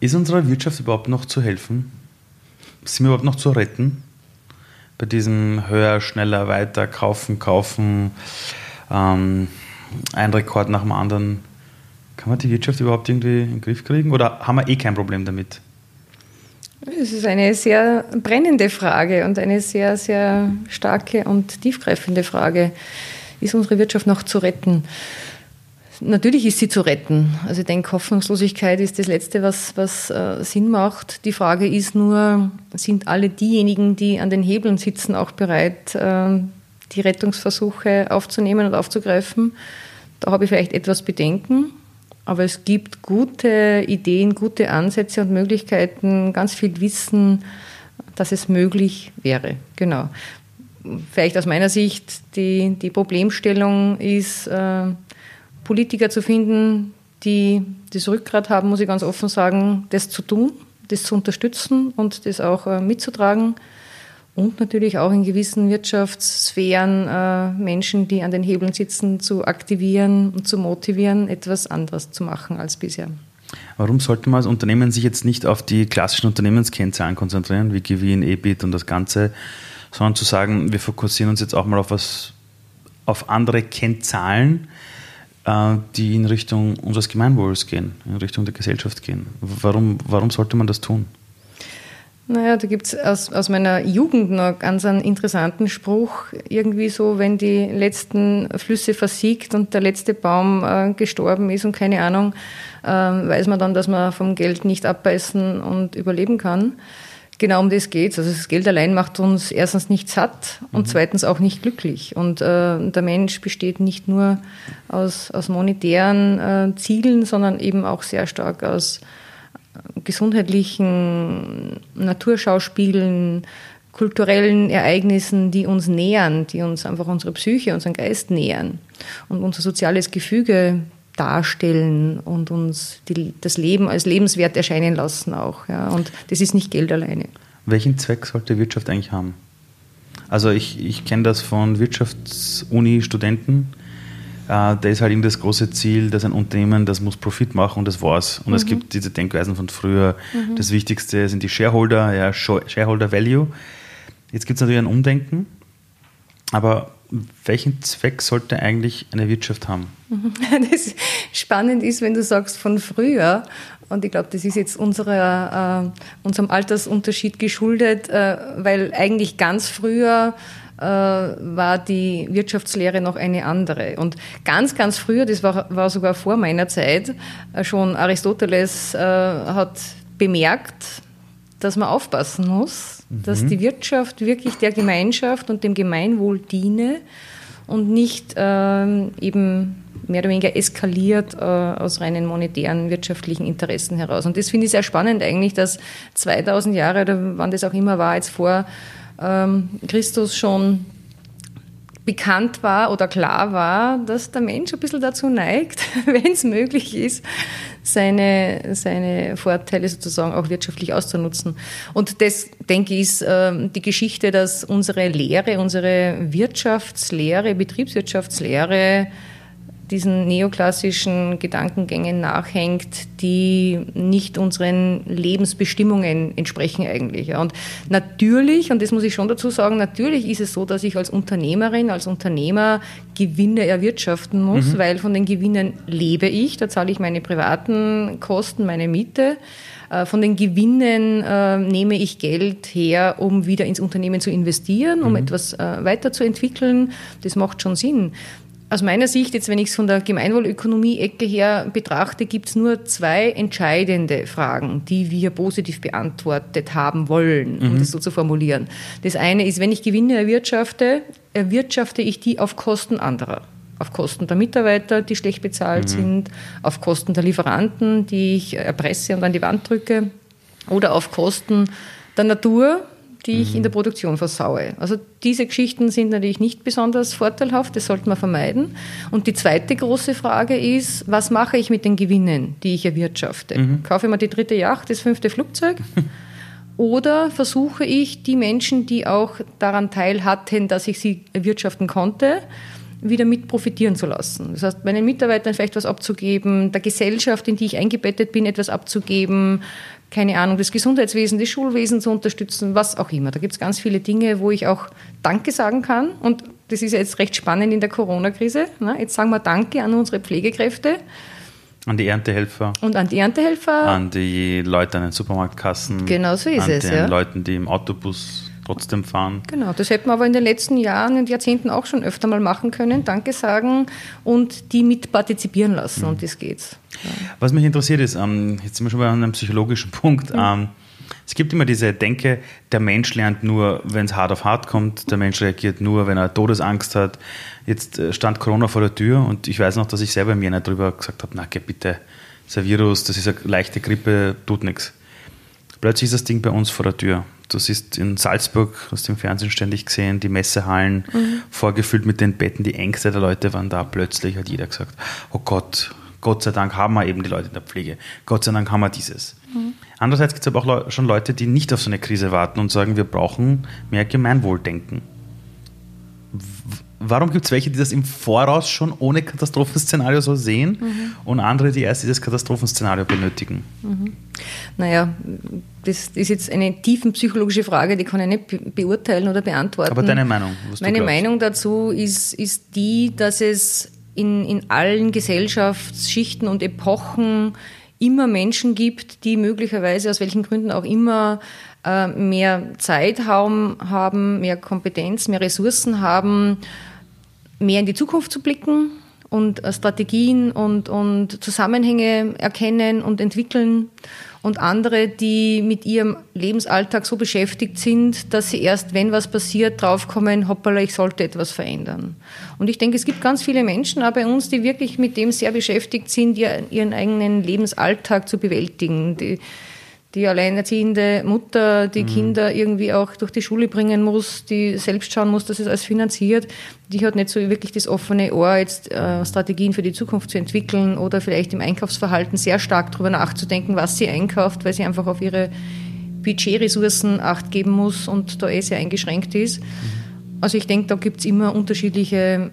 Ist unserer Wirtschaft überhaupt noch zu helfen? Sind wir überhaupt noch zu retten? Bei diesem höher, schneller, weiter, kaufen, kaufen, ähm, ein Rekord nach dem anderen. Kann man die Wirtschaft überhaupt irgendwie in den Griff kriegen oder haben wir eh kein Problem damit? Es ist eine sehr brennende Frage und eine sehr, sehr starke und tiefgreifende Frage. Ist unsere Wirtschaft noch zu retten? Natürlich ist sie zu retten. Also ich denke, Hoffnungslosigkeit ist das Letzte, was, was äh, Sinn macht. Die Frage ist nur, sind alle diejenigen, die an den Hebeln sitzen, auch bereit, äh, die Rettungsversuche aufzunehmen und aufzugreifen? Da habe ich vielleicht etwas Bedenken. Aber es gibt gute Ideen, gute Ansätze und Möglichkeiten, ganz viel Wissen, dass es möglich wäre. Genau. Vielleicht aus meiner Sicht die, die Problemstellung ist, äh, Politiker zu finden, die das Rückgrat haben, muss ich ganz offen sagen, das zu tun, das zu unterstützen und das auch äh, mitzutragen und natürlich auch in gewissen Wirtschaftssphären äh, Menschen, die an den Hebeln sitzen, zu aktivieren und zu motivieren, etwas anderes zu machen als bisher. Warum sollte man als Unternehmen sich jetzt nicht auf die klassischen Unternehmenskennzahlen konzentrieren, wie Gewinn, EBIT und das Ganze, sondern zu sagen, wir fokussieren uns jetzt auch mal auf was, auf andere Kennzahlen, die in Richtung unseres Gemeinwohls gehen, in Richtung der Gesellschaft gehen. Warum, warum sollte man das tun? Naja, da gibt es aus, aus meiner Jugend noch ganz einen interessanten Spruch, irgendwie so, wenn die letzten Flüsse versiegt und der letzte Baum äh, gestorben ist und keine Ahnung, äh, weiß man dann, dass man vom Geld nicht abbeißen und überleben kann. Genau um das geht's. Also das Geld allein macht uns erstens nicht satt und mhm. zweitens auch nicht glücklich. Und äh, der Mensch besteht nicht nur aus, aus monetären äh, Zielen, sondern eben auch sehr stark aus gesundheitlichen Naturschauspielen, kulturellen Ereignissen, die uns nähern, die uns einfach unsere Psyche, unseren Geist nähern und unser soziales Gefüge darstellen und uns die, das Leben als lebenswert erscheinen lassen auch. Ja. Und das ist nicht Geld alleine. Welchen Zweck sollte Wirtschaft eigentlich haben? Also ich, ich kenne das von Wirtschaftsuni-Studenten, äh, da ist halt eben das große Ziel, dass ein Unternehmen, das muss Profit machen und das war's. Und mhm. es gibt diese Denkweisen von früher. Mhm. Das Wichtigste sind die Shareholder, ja, Shareholder Value. Jetzt gibt es natürlich ein Umdenken, aber welchen Zweck sollte eigentlich eine Wirtschaft haben? Das spannend ist, wenn du sagst von früher, und ich glaube, das ist jetzt unserer, äh, unserem Altersunterschied geschuldet, äh, weil eigentlich ganz früher äh, war die Wirtschaftslehre noch eine andere. Und ganz, ganz früher, das war, war sogar vor meiner Zeit, äh, schon Aristoteles äh, hat bemerkt, dass man aufpassen muss, mhm. dass die Wirtschaft wirklich der Gemeinschaft und dem Gemeinwohl diene und nicht ähm, eben mehr oder weniger eskaliert äh, aus reinen monetären wirtschaftlichen Interessen heraus. Und das finde ich sehr spannend eigentlich, dass 2000 Jahre oder wann das auch immer war, jetzt vor ähm, Christus schon bekannt war oder klar war, dass der Mensch ein bisschen dazu neigt, wenn es möglich ist, seine, seine Vorteile sozusagen auch wirtschaftlich auszunutzen. Und das, denke ich, ist äh, die Geschichte, dass unsere Lehre, unsere Wirtschaftslehre, Betriebswirtschaftslehre diesen neoklassischen Gedankengängen nachhängt, die nicht unseren Lebensbestimmungen entsprechen eigentlich. Und natürlich, und das muss ich schon dazu sagen, natürlich ist es so, dass ich als Unternehmerin, als Unternehmer Gewinne erwirtschaften muss, mhm. weil von den Gewinnen lebe ich, da zahle ich meine privaten Kosten, meine Miete. Äh, von den Gewinnen äh, nehme ich Geld her, um wieder ins Unternehmen zu investieren, um mhm. etwas äh, weiterzuentwickeln. Das macht schon Sinn aus meiner Sicht, jetzt wenn ich es von der Gemeinwohlökonomie-Ecke her betrachte, gibt es nur zwei entscheidende Fragen, die wir positiv beantwortet haben wollen, um mhm. das so zu formulieren. Das eine ist, wenn ich Gewinne erwirtschafte, erwirtschafte ich die auf Kosten anderer. Auf Kosten der Mitarbeiter, die schlecht bezahlt mhm. sind, auf Kosten der Lieferanten, die ich erpresse und an die Wand drücke, oder auf Kosten der Natur, die ich in der Produktion versaue. Also diese Geschichten sind natürlich nicht besonders vorteilhaft, das sollte man vermeiden. Und die zweite große Frage ist, was mache ich mit den Gewinnen, die ich erwirtschafte? Mhm. Kaufe ich mir die dritte Yacht, das fünfte Flugzeug? Oder versuche ich, die Menschen, die auch daran teil hatten, dass ich sie erwirtschaften konnte, wieder mit profitieren zu lassen. Das heißt, meinen Mitarbeitern vielleicht was abzugeben, der Gesellschaft, in die ich eingebettet bin, etwas abzugeben, keine Ahnung, das Gesundheitswesen, das Schulwesen zu unterstützen, was auch immer. Da gibt es ganz viele Dinge, wo ich auch Danke sagen kann. Und das ist ja jetzt recht spannend in der Corona-Krise. Ne? Jetzt sagen wir Danke an unsere Pflegekräfte. An die Erntehelfer. Und an die Erntehelfer. An die Leute an den Supermarktkassen. Genau so ist an es. den Ja. Leuten, die im Autobus trotzdem fahren. Genau, das hätten wir aber in den letzten Jahren und Jahrzehnten auch schon öfter mal machen können. Danke sagen und die mit partizipieren lassen. Und das geht's. Ja. Was mich interessiert ist, ähm, jetzt sind wir schon bei einem psychologischen Punkt. Ähm, es gibt immer diese Denke, der Mensch lernt nur, wenn es hart auf hart kommt, der Mensch reagiert nur, wenn er Todesangst hat. Jetzt äh, stand Corona vor der Tür und ich weiß noch, dass ich selber mir nicht drüber gesagt habe, na geh bitte, das ist ein Virus, das ist eine leichte Grippe, tut nichts. Plötzlich ist das Ding bei uns vor der Tür. Du siehst in Salzburg, hast du im Fernsehen ständig gesehen, die Messehallen vorgefüllt mit den Betten, die Ängste der Leute waren da. Plötzlich hat jeder gesagt, oh Gott, Gott sei Dank haben wir eben die Leute in der Pflege. Gott sei Dank haben wir dieses. Andererseits gibt es aber auch schon Leute, die nicht auf so eine Krise warten und sagen, wir brauchen mehr Gemeinwohldenken. Warum gibt es welche, die das im Voraus schon ohne Katastrophenszenario so sehen und andere, die erst dieses Katastrophenszenario benötigen? Naja, das ist jetzt eine tiefenpsychologische Frage, die kann ich nicht be beurteilen oder beantworten. Aber deine Meinung? Meine. Meinung dazu ist, ist die, dass es in, in allen Gesellschaftsschichten und Epochen immer Menschen gibt, die möglicherweise aus welchen Gründen auch immer äh, mehr Zeit haben, haben, mehr Kompetenz, mehr Ressourcen haben, mehr in die Zukunft zu blicken und äh, Strategien und, und Zusammenhänge erkennen und entwickeln und andere, die mit ihrem Lebensalltag so beschäftigt sind, dass sie erst, wenn was passiert, draufkommen, hoppala, ich sollte etwas verändern. Und ich denke, es gibt ganz viele Menschen auch bei uns, die wirklich mit dem sehr beschäftigt sind, ihr- ihren eigenen Lebensalltag zu bewältigen. Die, die alleinerziehende Mutter, die Kinder irgendwie auch durch die Schule bringen muss, die selbst schauen muss, dass es alles finanziert, die hat nicht so wirklich das offene Ohr, jetzt äh, Strategien für die Zukunft zu entwickeln oder vielleicht im Einkaufsverhalten sehr stark darüber nachzudenken, was sie einkauft, weil sie einfach auf ihre Budgetressourcen Acht geben muss und da eh sehr eingeschränkt ist. Also ich denke, da gibt es immer unterschiedliche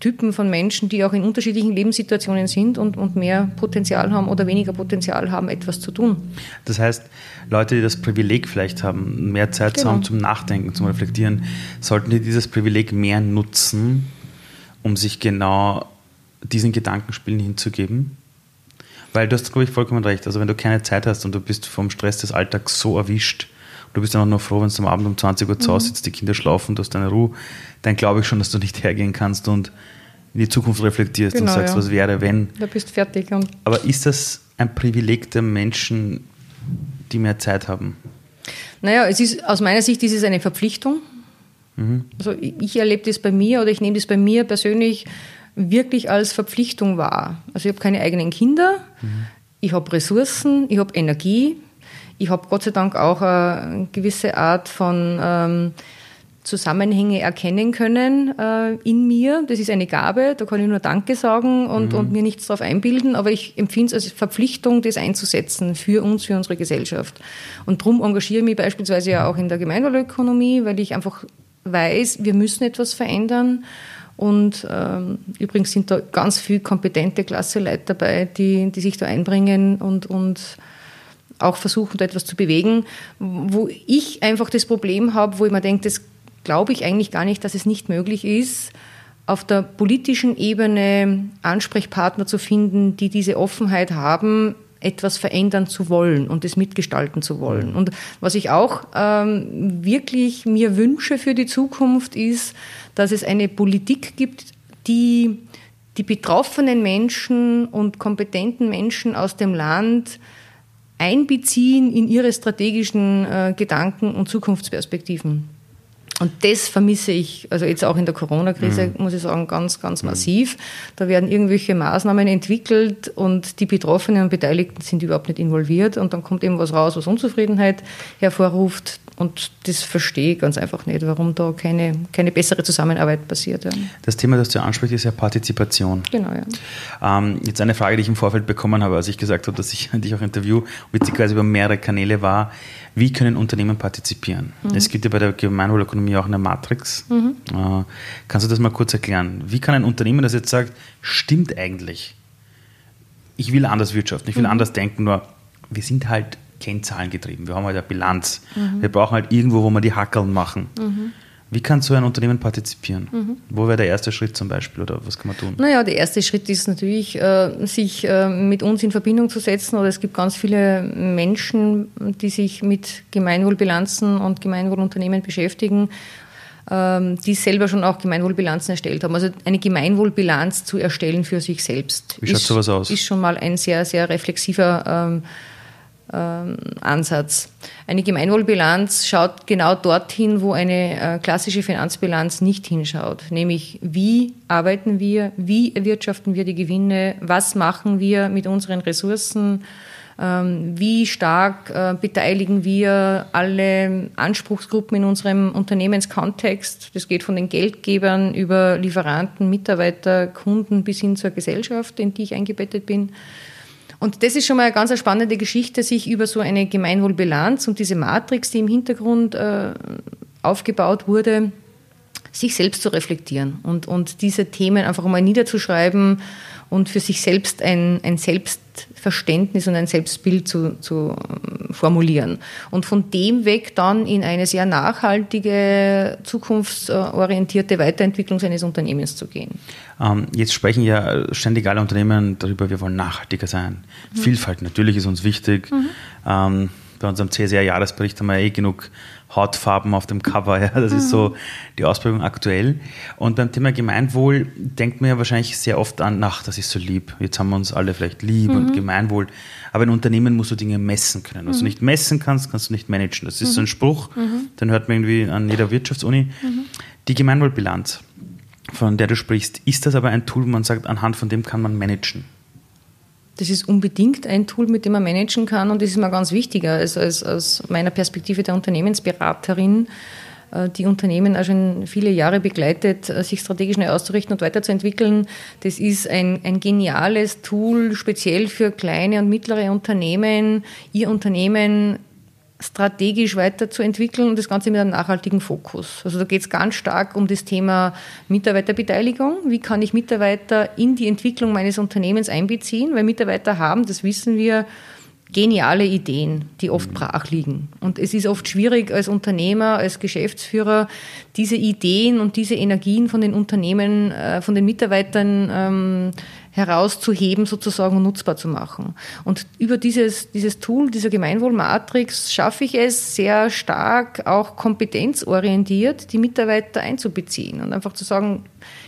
Typen von Menschen, die auch in unterschiedlichen Lebenssituationen sind und, und mehr Potenzial haben oder weniger Potenzial haben, etwas zu tun. Das heißt, Leute, die das Privileg vielleicht haben, mehr Zeit zu Genau. haben zum Nachdenken, zum Reflektieren, sollten die dieses Privileg mehr nutzen, um sich genau diesen Gedankenspielen hinzugeben? Weil du hast, glaube ich, vollkommen recht. Also wenn du keine Zeit hast und du bist vom Stress des Alltags so erwischt, du bist dann auch nur froh, wenn du am Abend um 20 Uhr zu Hause sitzt, die Kinder schlafen, du hast deine Ruhe, dann glaube ich schon, dass du nicht hergehen kannst und in die Zukunft reflektierst und Genau, sagst, ja. was wäre, wenn. Da bist fertig. Und Aber ist das ein Privileg der Menschen, die mehr Zeit haben? naja, es ist, aus meiner Sicht ist es eine Verpflichtung. Also ich ich erlebe das bei mir oder ich nehme das bei mir persönlich wirklich als Verpflichtung wahr. Also ich habe keine eigenen Kinder, ich habe Ressourcen, ich habe Energie, ich habe Gott sei Dank auch eine gewisse Art von ähm, Zusammenhänge erkennen können äh, in mir. Das ist eine Gabe, da kann ich nur Danke sagen und, und mir nichts darauf einbilden, aber ich empfinde es als Verpflichtung, das einzusetzen für uns, für unsere Gesellschaft. Und darum engagiere ich mich beispielsweise ja auch in der Gemeinwohlökonomie, weil ich einfach weiß, wir müssen etwas verändern. Und ähm, übrigens sind da ganz viele kompetente Klasseleute dabei, die, die sich da einbringen und, und auch versuchen, da etwas zu bewegen, wo ich einfach das Problem habe, wo ich mir denke, das glaube ich eigentlich gar nicht, dass es nicht möglich ist, auf der politischen Ebene Ansprechpartner zu finden, die diese Offenheit haben, etwas verändern zu wollen und es mitgestalten zu wollen. Und was ich auch ähm, wirklich mir wünsche für die Zukunft ist, dass es eine Politik gibt, die die betroffenen Menschen und kompetenten Menschen aus dem Land einbeziehen in ihre strategischen äh, Gedanken und Zukunftsperspektiven. Und das vermisse ich, also jetzt auch in der Corona-Krise, muss ich sagen, ganz, ganz massiv. Da werden irgendwelche Maßnahmen entwickelt und die Betroffenen und Beteiligten sind überhaupt nicht involviert und dann kommt eben was raus, was Unzufriedenheit hervorruft und das verstehe ich ganz einfach nicht, warum da keine, keine bessere Zusammenarbeit passiert. Ja. Das Thema, das du ansprichst, ist ja Partizipation. Genau, ja. Ähm, jetzt eine Frage, die ich im Vorfeld bekommen habe, als ich gesagt habe, dass ich dich auch interview, witzigerweise über mehrere Kanäle war. Wie können Unternehmen partizipieren? Es gibt ja bei der Gemeinwohlökonomie auch eine Matrix. Mhm. Äh, kannst du das mal kurz erklären? Wie kann ein Unternehmen, das jetzt sagt, stimmt eigentlich, ich will anders wirtschaften, ich will mhm. anders denken, nur wir sind halt Kennzahlen getrieben. Wir haben halt eine Bilanz. Mhm. Wir brauchen halt irgendwo, wo wir die Hackeln machen. Wie kann so ein Unternehmen partizipieren? Mhm. Wo wäre der erste Schritt zum Beispiel oder was kann man tun? Naja, der erste Schritt ist natürlich, äh, sich äh, mit uns in Verbindung zu setzen. Oder es gibt ganz viele Menschen, die sich mit Gemeinwohlbilanzen und Gemeinwohlunternehmen beschäftigen, ähm, die selber schon auch Gemeinwohlbilanzen erstellt haben. Also eine Gemeinwohlbilanz zu erstellen für sich selbst. Wie schaut ist, sowas aus? Ist schon mal ein sehr, sehr reflexiver ähm, Ansatz. Eine Gemeinwohlbilanz schaut genau dorthin, wo eine äh, klassische Finanzbilanz nicht hinschaut, nämlich wie arbeiten wir, wie erwirtschaften wir die Gewinne, was machen wir mit unseren Ressourcen, ähm, wie stark äh, beteiligen wir alle Anspruchsgruppen in unserem Unternehmenskontext. Das geht von den Geldgebern über Lieferanten, Mitarbeiter, Kunden bis hin zur Gesellschaft, in die ich eingebettet bin. Und das ist schon mal eine ganz spannende Geschichte, sich über so eine Gemeinwohlbilanz und diese Matrix, die im Hintergrund äh, aufgebaut wurde, sich selbst zu reflektieren und, und diese Themen einfach mal niederzuschreiben und für sich selbst ein, ein Selbstverständnis und ein Selbstbild zu, zu ähm, formulieren. Und von dem weg dann in eine sehr nachhaltige, zukunftsorientierte Weiterentwicklung seines Unternehmens zu gehen. Ähm, jetzt sprechen ja ständig alle Unternehmen darüber, wir wollen nachhaltiger sein. Mhm. Vielfalt natürlich ist uns wichtig. Mhm. Ähm, bei unserem CSR-Jahresbericht haben wir eh genug Hautfarben auf dem Cover. Ja. Das mhm. ist so die Ausprägung aktuell. Und beim Thema Gemeinwohl denkt man ja wahrscheinlich sehr oft an, ach, das ist so lieb. Jetzt haben wir uns alle vielleicht lieb mhm. und Gemeinwohl. Aber in Unternehmen musst du Dinge messen können. Was mhm. du nicht messen kannst, kannst du nicht managen. Das ist so ein mhm. Spruch, mhm. den hört man irgendwie an jeder Wirtschaftsuni. Mhm. Die Gemeinwohlbilanz, von der du sprichst, ist das aber ein Tool, wo man sagt, anhand von dem kann man managen? Das ist unbedingt ein Tool, mit dem man managen kann und das ist mir ganz wichtiger als, als aus meiner Perspektive der Unternehmensberaterin, äh, die Unternehmen auch schon viele Jahre begleitet, äh, sich strategisch neu auszurichten und weiterzuentwickeln. Das ist ein, ein geniales Tool, speziell für kleine und mittlere Unternehmen, ihr Unternehmen strategisch weiterzuentwickeln und das Ganze mit einem nachhaltigen Fokus. Also da geht es ganz stark um das Thema Mitarbeiterbeteiligung. Wie kann ich Mitarbeiter in die Entwicklung meines Unternehmens einbeziehen? Weil Mitarbeiter haben, das wissen wir, geniale Ideen, die oft brach liegen. Und es ist oft schwierig als Unternehmer, als Geschäftsführer, diese Ideen und diese Energien von den Unternehmen, äh, von den Mitarbeitern ähm, herauszuheben sozusagen und nutzbar zu machen. Und über dieses, dieses Tool, dieser Gemeinwohlmatrix schaffe ich es sehr stark auch kompetenzorientiert, die Mitarbeiter einzubeziehen und einfach zu sagen,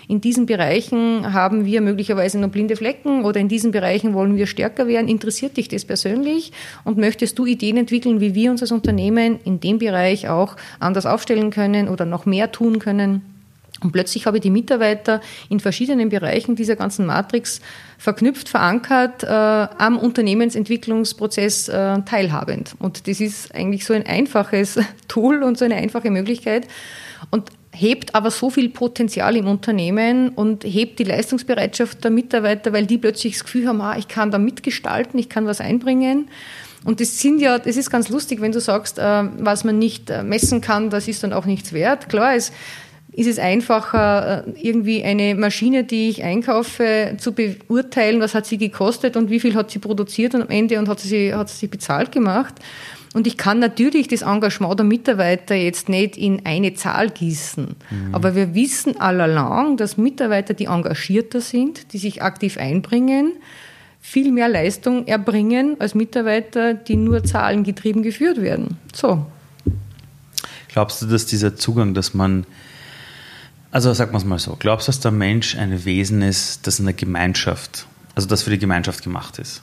in diesen Bereichen haben wir möglicherweise noch blinde Flecken oder in diesen Bereichen wollen wir stärker werden. Interessiert dich das persönlich und möchtest du Ideen entwickeln, wie wir uns als Unternehmen in dem Bereich auch anders aufstellen können oder noch mehr tun können? Und plötzlich habe ich die Mitarbeiter in verschiedenen Bereichen dieser ganzen Matrix verknüpft, verankert, äh, am Unternehmensentwicklungsprozess äh, teilhabend. Und das ist eigentlich so ein einfaches Tool und so eine einfache Möglichkeit. Und hebt aber so viel Potenzial im Unternehmen und hebt die Leistungsbereitschaft der Mitarbeiter, weil die plötzlich das Gefühl haben, ah, ich kann da mitgestalten, ich kann was einbringen. Und das sind ja, das ist ganz lustig, wenn du sagst, äh, was man nicht äh, messen kann, das ist dann auch nichts wert. Klar, es ist es einfacher, äh, irgendwie eine Maschine, die ich einkaufe, zu beurteilen, was hat sie gekostet und wie viel hat sie produziert und am Ende und hat sie, hat sie bezahlt gemacht. Und ich kann natürlich das Engagement der Mitarbeiter jetzt nicht in eine Zahl gießen. Mhm. Aber wir wissen allalong, dass Mitarbeiter, die engagierter sind, die sich aktiv einbringen, viel mehr Leistung erbringen als Mitarbeiter, die nur zahlengetrieben geführt werden. So. Glaubst du, dass dieser Zugang, dass man also sagen wir es mal so, glaubst du, dass der Mensch ein Wesen ist, das in der Gemeinschaft, also das für die Gemeinschaft gemacht ist?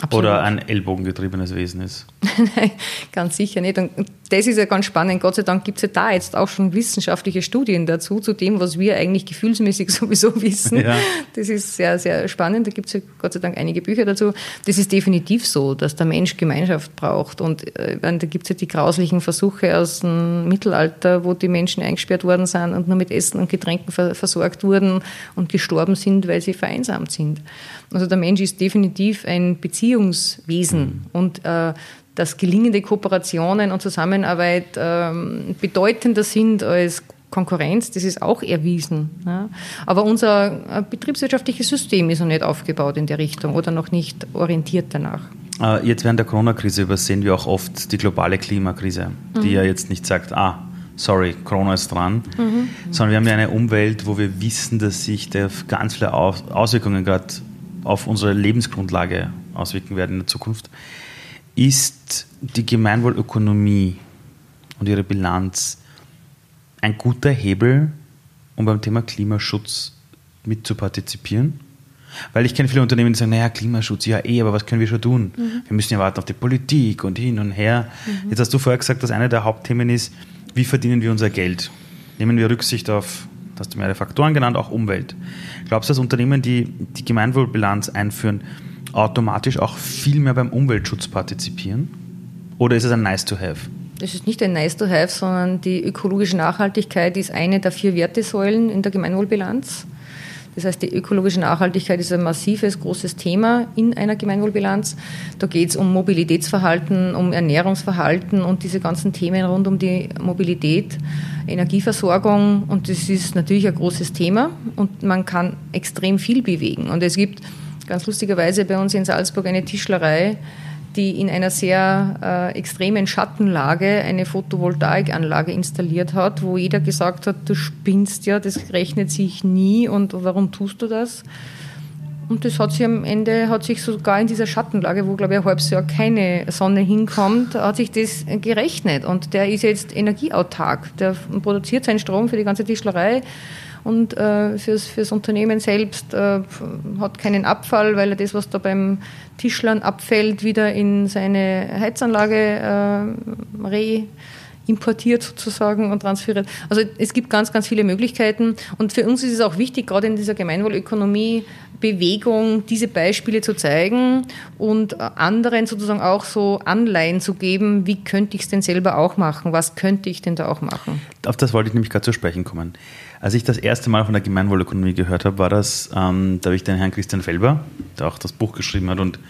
Absolut. Oder ein ellbogengetriebenes Wesen ist? Nein, ganz sicher nicht. Und das ist ja ganz spannend. Gott sei Dank gibt es ja da jetzt auch schon wissenschaftliche Studien dazu, zu dem, was wir eigentlich gefühlsmäßig sowieso wissen. Ja. Das ist sehr, sehr spannend. Da gibt es ja Gott sei Dank einige Bücher dazu. Das ist definitiv so, dass der Mensch Gemeinschaft braucht. Und äh, da gibt es ja die grauslichen Versuche aus dem Mittelalter, wo die Menschen eingesperrt worden sind und nur mit Essen und Getränken versorgt wurden und gestorben sind, weil sie vereinsamt sind. Also der Mensch ist definitiv ein Beziehungswesen mhm. und äh, dass gelingende Kooperationen und Zusammenarbeit ähm, bedeutender sind als Konkurrenz, das ist auch erwiesen. Ja. Aber unser äh, betriebswirtschaftliches System ist noch nicht aufgebaut in der Richtung oder noch nicht orientiert danach. Äh, jetzt während der Corona-Krise übersehen wir auch oft die globale Klimakrise, die mhm. ja jetzt nicht sagt, ah, sorry, Corona ist dran, mhm. sondern wir haben ja eine Umwelt, wo wir wissen, dass sich da ganz viele Auswirkungen gerade auf unsere Lebensgrundlage auswirken werden in der Zukunft. Ist die Gemeinwohlökonomie und ihre Bilanz ein guter Hebel, um beim Thema Klimaschutz mitzupartizipieren? Weil ich kenne viele Unternehmen, die sagen, naja, Klimaschutz, ja eh, aber was können wir schon tun? Mhm. Wir müssen ja warten auf die Politik und hin und her. Mhm. Jetzt hast du vorher gesagt, dass einer der Hauptthemen ist, wie verdienen wir unser Geld? Nehmen wir Rücksicht auf, das hast du mehrere Faktoren genannt, auch Umwelt. Glaubst du, dass Unternehmen, die die Gemeinwohlbilanz einführen, automatisch auch viel mehr beim Umweltschutz partizipieren? Oder ist es ein Nice to Have? Das ist nicht ein Nice to Have, sondern die ökologische Nachhaltigkeit ist eine der vier Wertesäulen in der Gemeinwohlbilanz. Das heißt, die ökologische Nachhaltigkeit ist ein massives, großes Thema in einer Gemeinwohlbilanz. Da geht es um Mobilitätsverhalten, um Ernährungsverhalten und diese ganzen Themen rund um die Mobilität, Energieversorgung. Und das ist natürlich ein großes Thema und man kann extrem viel bewegen. Und es gibt ganz lustigerweise bei uns in Salzburg eine Tischlerei, die in einer sehr äh, extremen Schattenlage eine Photovoltaikanlage installiert hat, wo jeder gesagt hat, du spinnst ja, das rechnet sich nie und warum tust du das? Und das hat sich am Ende, hat sich sogar in dieser Schattenlage, wo glaube ich ein halbes Jahr keine Sonne hinkommt, hat sich das gerechnet. Und der ist jetzt energieautark. Der produziert seinen Strom für die ganze Tischlerei und äh, fürs, fürs Unternehmen selbst äh, hat keinen Abfall, weil er das, was da beim Tischlern abfällt, wieder in seine Heizanlage äh, re importiert sozusagen und transferiert. Also es gibt ganz, ganz viele Möglichkeiten und für uns ist es auch wichtig, gerade in dieser Gemeinwohlökonomie Bewegung diese Beispiele zu zeigen und anderen sozusagen auch so Anleihen zu geben, wie könnte ich es denn selber auch machen, was könnte ich denn da auch machen. Auf das wollte ich nämlich gerade zu sprechen kommen. Als ich das erste Mal von der Gemeinwohlökonomie gehört habe, war das, ähm, da habe ich den Herrn Christian Felber, der auch das Buch geschrieben hat und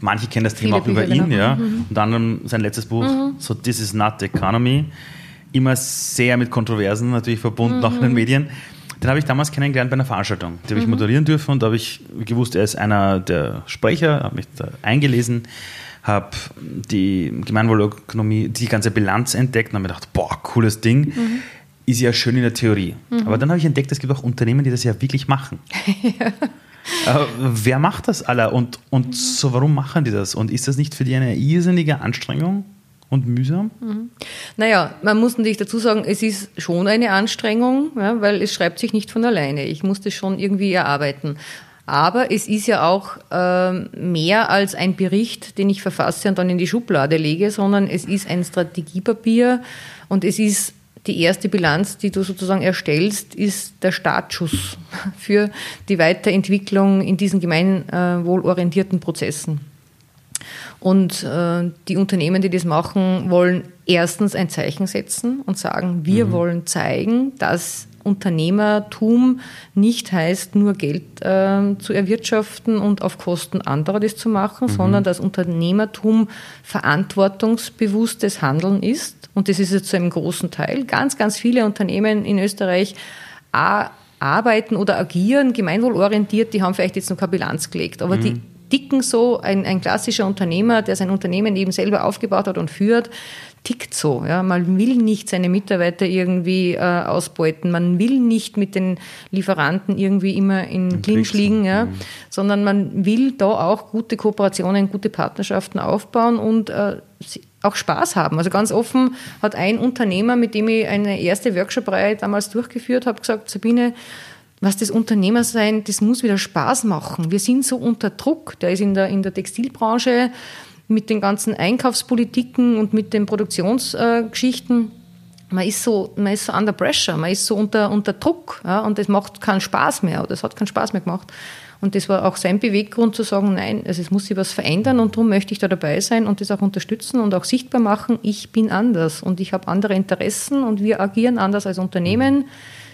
manche kennen das Thema auch über ihn, ja. Mhm. Unter anderem sein letztes Buch, mhm. so This is not the economy, immer sehr mit Kontroversen natürlich verbunden, mhm. auch in den Medien. Den habe ich damals kennengelernt bei einer Veranstaltung. Die habe ich mhm. moderieren dürfen und da habe ich gewusst, er ist einer der Sprecher, habe mich da eingelesen, habe die Gemeinwohlökonomie, die ganze Bilanz entdeckt und habe mir gedacht, boah, cooles Ding. Mhm ist ja schön in der Theorie. Mhm. Aber dann habe ich entdeckt, es gibt auch Unternehmen, die das ja wirklich machen. ja. Äh, wer macht das alle und, und so, warum machen die das? Und ist das nicht für die eine irrsinnige Anstrengung? und mühsam? Mhm. Naja, man muss natürlich dazu sagen, es ist schon eine Anstrengung, ja, weil es schreibt sich nicht von alleine. Ich muss das schon irgendwie erarbeiten. Aber es ist ja auch äh, mehr als ein Bericht, den ich verfasse und dann in die Schublade lege, sondern es ist ein Strategiepapier und es ist die erste Bilanz, die du sozusagen erstellst, ist der Startschuss für die Weiterentwicklung in diesen gemeinwohlorientierten Prozessen. Und äh, die Unternehmen, die das machen, wollen erstens ein Zeichen setzen und sagen, wir mhm. wollen zeigen, dass Unternehmertum nicht heißt, nur Geld äh, zu erwirtschaften und auf Kosten anderer das zu machen, mhm. sondern dass Unternehmertum verantwortungsbewusstes Handeln ist und das ist jetzt zu einem großen Teil. Ganz, ganz viele Unternehmen in Österreich arbeiten oder agieren gemeinwohlorientiert, die haben vielleicht jetzt noch keine Bilanz gelegt, aber mhm. die dicken so, ein, ein klassischer Unternehmer, der sein Unternehmen eben selber aufgebaut hat und führt, tickt so. Ja. Man will nicht seine Mitarbeiter irgendwie äh, ausbeuten. Man will nicht mit den Lieferanten irgendwie immer in Clinch liegen, ja, mhm. sondern man will da auch gute Kooperationen, gute Partnerschaften aufbauen und äh, auch Spaß haben. Also ganz offen hat ein Unternehmer, mit dem ich eine erste Workshop-Reihe damals durchgeführt habe, gesagt, Sabine, was das Unternehmersein, das muss wieder Spaß machen. Wir sind so unter Druck. Der ist in der, in der Textilbranche mit den ganzen Einkaufspolitiken und mit den Produktionsgeschichten. man ist so, man ist so under pressure, man ist so unter, unter Druck, ja, und das macht keinen Spaß mehr, oder es hat keinen Spaß mehr gemacht. Und das war auch sein Beweggrund zu sagen, nein, also es muss sich was verändern und darum möchte ich da dabei sein und das auch unterstützen und auch sichtbar machen, ich bin anders und ich habe andere Interessen und wir agieren anders als Unternehmen.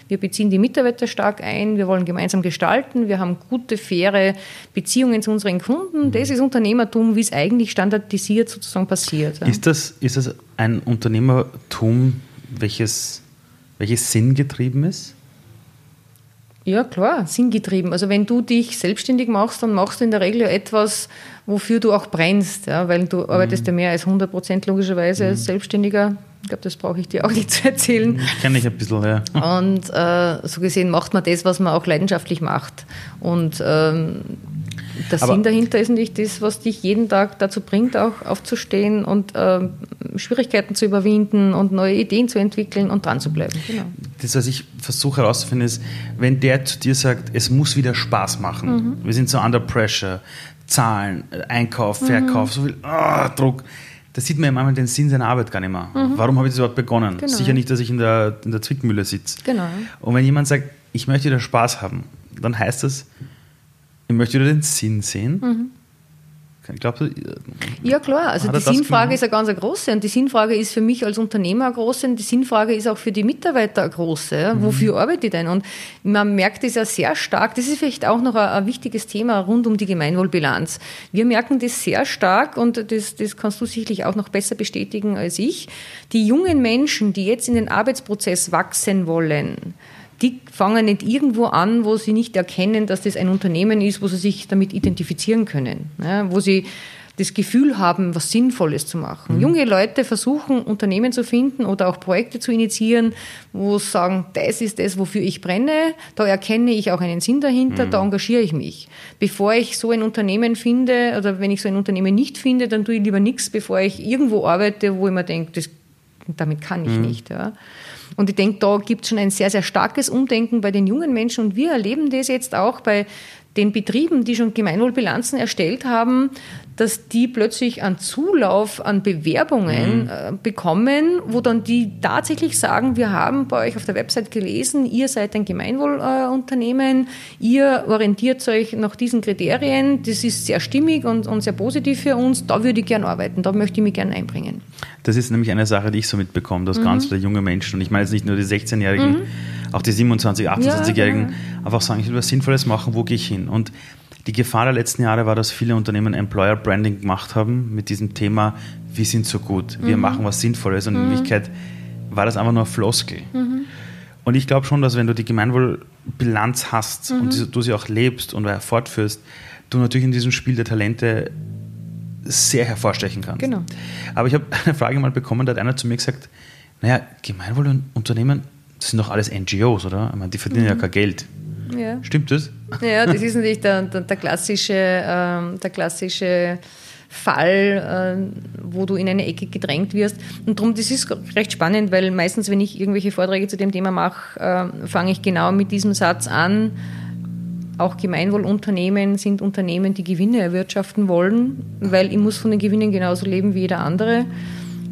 Wir beziehen die Mitarbeiter stark ein, wir wollen gemeinsam gestalten, wir haben gute, faire Beziehungen zu unseren Kunden. Das ist Unternehmertum, wie es eigentlich standardisiert sozusagen passiert. Ist, das, ist das ein Unternehmertum, welches, welches sinngetrieben ist? Ja, klar, sinngetrieben. Also wenn du dich selbstständig machst, dann machst du in der Regel ja etwas, wofür du auch brennst, ja, weil du mhm. arbeitest ja mehr als 100 Prozent logischerweise mhm. als Selbstständiger. Ich glaube, das brauche ich dir auch nicht zu erzählen. Kenne ich ein bisschen, ja. Und äh, so gesehen macht man das, was man auch leidenschaftlich macht. Und ähm, der Aber Sinn dahinter ist nicht das, was dich jeden Tag dazu bringt, auch aufzustehen und äh, Schwierigkeiten zu überwinden und neue Ideen zu entwickeln und dran zu bleiben. Genau. Das, was ich versuche herauszufinden, ist, wenn der zu dir sagt, es muss wieder Spaß machen, mhm. wir sind so under pressure, Zahlen, Einkauf, Verkauf, mhm. so viel oh, Druck, da sieht man ja manchmal den Sinn seiner Arbeit gar nicht mehr. Mhm. Warum habe ich das überhaupt begonnen? Genau. Sicher nicht, dass ich in der, in der Zwickmühle sitze. Genau. Und wenn jemand sagt, ich möchte wieder Spaß haben, dann heißt das, ich möchte wieder den Sinn sehen. Mhm. Glaubst du, ja, klar. Also die Sinnfrage ist eine ganz große. Und die Sinnfrage ist für mich als Unternehmer eine große. Und die Sinnfrage ist auch für die Mitarbeiter eine große. Mhm. Wofür arbeite ich denn? Und man merkt es ja sehr stark. Das ist vielleicht auch noch ein, ein, wichtiges Thema rund um die Gemeinwohlbilanz. Wir merken das sehr stark und das, das kannst du sicherlich auch noch besser bestätigen als ich. Die jungen Menschen, die jetzt in den Arbeitsprozess wachsen wollen, die fangen nicht irgendwo an, wo sie nicht erkennen, dass das ein Unternehmen ist, wo sie sich damit identifizieren können, ja, wo sie das Gefühl haben, was Sinnvolles zu machen. Mhm. Junge Leute versuchen, Unternehmen zu finden oder auch Projekte zu initiieren, wo sie sagen, das ist das, wofür ich brenne, da erkenne ich auch einen Sinn dahinter, mhm. da engagiere ich mich. Bevor ich so ein Unternehmen finde, oder wenn ich so ein Unternehmen nicht finde, dann tue ich lieber nichts, bevor ich irgendwo arbeite, wo ich mir denke, das, damit kann ich mhm. nicht. Ja. Und ich denke, da gibt es schon ein sehr, sehr starkes Umdenken bei den jungen Menschen. Und wir erleben das jetzt auch bei den Betrieben, die schon Gemeinwohlbilanzen erstellt haben, dass die plötzlich einen Zulauf an Bewerbungen mhm. Äh, bekommen, wo dann die tatsächlich sagen, wir haben bei euch auf der Website gelesen, ihr seid ein Gemeinwohlunternehmen, ihr orientiert euch nach diesen Kriterien, das ist sehr stimmig und, und sehr positiv für uns, da würde ich gerne arbeiten, da möchte ich mich gerne einbringen. Das ist nämlich eine Sache, die ich so mitbekomme, dass mhm. ganz viele junge Menschen, und ich meine jetzt nicht nur die 16-Jährigen, mhm. auch die 27-, 28-Jährigen, ja, genau. einfach sagen, ich will was Sinnvolles machen, wo gehe ich hin? Und die Gefahr der letzten Jahre war, dass viele Unternehmen Employer Branding gemacht haben mit diesem Thema, wir sind so gut, wir mhm. machen was Sinnvolles und in mhm. Wirklichkeit war das einfach nur Floskel. Mhm. Und ich glaube schon, dass wenn du die Gemeinwohlbilanz hast und mhm. du sie auch lebst und fortführst, du natürlich in diesem Spiel der Talente sehr hervorstechen kannst. Genau. Aber ich habe eine Frage mal bekommen, da hat einer zu mir gesagt, naja, Gemeinwohlunternehmen, das sind doch alles NGOs, oder? Ich meine, die verdienen ja mhm. kein Geld. Ja. Stimmt das? Ja, das ist natürlich der, der, der klassische, ähm, der klassische Fall, äh, wo du in eine Ecke gedrängt wirst. Und darum, das ist recht spannend, weil meistens, wenn ich irgendwelche Vorträge zu dem Thema mache, äh, fange ich genau mit diesem Satz an. Auch Gemeinwohlunternehmen sind Unternehmen, die Gewinne erwirtschaften wollen, weil ich muss von den Gewinnen genauso leben wie jeder andere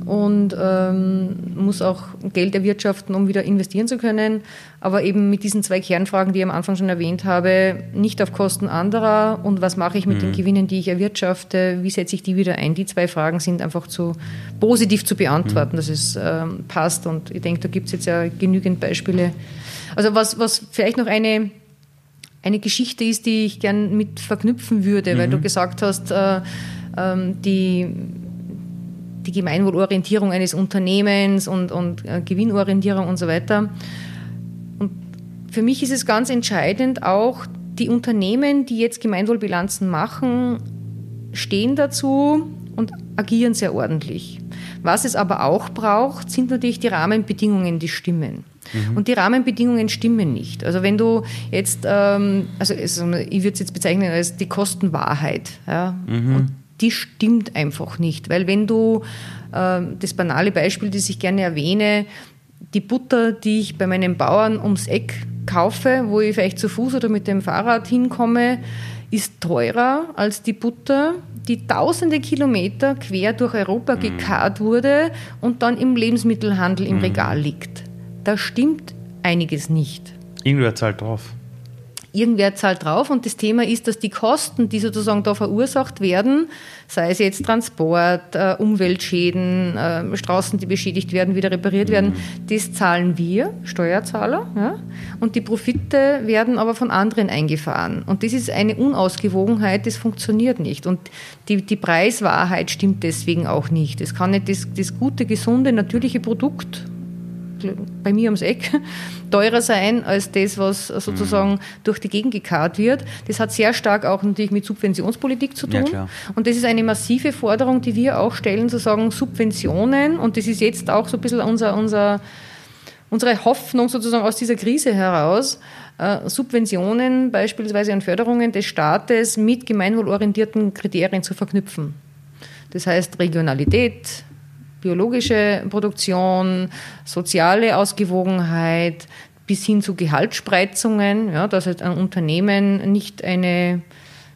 und ähm, muss auch Geld erwirtschaften, um wieder investieren zu können. Aber eben mit diesen zwei Kernfragen, die ich am Anfang schon erwähnt habe, nicht auf Kosten anderer und was mache ich mit mhm. den Gewinnen, die ich erwirtschafte, wie setze ich die wieder ein? Die zwei Fragen sind einfach zu positiv zu beantworten, mhm. dass es ähm, passt. Und ich denke, da gibt es jetzt ja genügend Beispiele. Also was, was vielleicht noch eine, eine Geschichte ist, die ich gern mit verknüpfen würde, mhm. weil du gesagt hast, äh, ähm, die die Gemeinwohlorientierung eines Unternehmens und, und äh, Gewinnorientierung und so weiter. Und für mich ist es ganz entscheidend auch, die Unternehmen, die jetzt Gemeinwohlbilanzen machen, stehen dazu und agieren sehr ordentlich. Was es aber auch braucht, sind natürlich die Rahmenbedingungen, die stimmen. Mhm. Und die Rahmenbedingungen stimmen nicht. Also wenn du jetzt, ähm, also ich würde es jetzt bezeichnen als die Kostenwahrheit. Ja? Mhm. Und die stimmt einfach nicht. Weil wenn du, äh, das banale Beispiel, das ich gerne erwähne, die Butter, die ich bei meinem Bauern ums Eck kaufe, wo ich vielleicht zu Fuß oder mit dem Fahrrad hinkomme, ist teurer als die Butter, die tausende Kilometer quer durch Europa mhm. gekarrt wurde und dann im Lebensmittelhandel im mhm. Regal liegt. Da stimmt einiges nicht. Irgendwer zahlt drauf. Irgendwer zahlt drauf und das Thema ist, dass die Kosten, die sozusagen da verursacht werden, sei es jetzt Transport, äh, Umweltschäden, äh, Straßen, die beschädigt werden, wieder repariert mhm. werden, das zahlen wir, Steuerzahler, ja? und die Profite werden aber von anderen eingefahren. Und das ist eine Unausgewogenheit, das funktioniert nicht. Und die, die Preiswahrheit stimmt deswegen auch nicht. Es kann nicht das, das gute, gesunde, natürliche Produkt bei mir ums Eck teurer sein als das, was sozusagen mhm. durch die Gegend gekarrt wird. Das hat sehr stark auch natürlich mit Subventionspolitik zu tun. Ja, und das ist eine massive Forderung, die wir auch stellen, zu sagen, Subventionen, und das ist jetzt auch so ein bisschen unser, unser, unsere Hoffnung sozusagen aus dieser Krise heraus, äh, Subventionen beispielsweise an Förderungen des Staates mit gemeinwohlorientierten Kriterien zu verknüpfen. Das heißt Regionalität, biologische Produktion, soziale Ausgewogenheit bis hin zu Gehaltsspreizungen, ja, dass ein Unternehmen nicht eine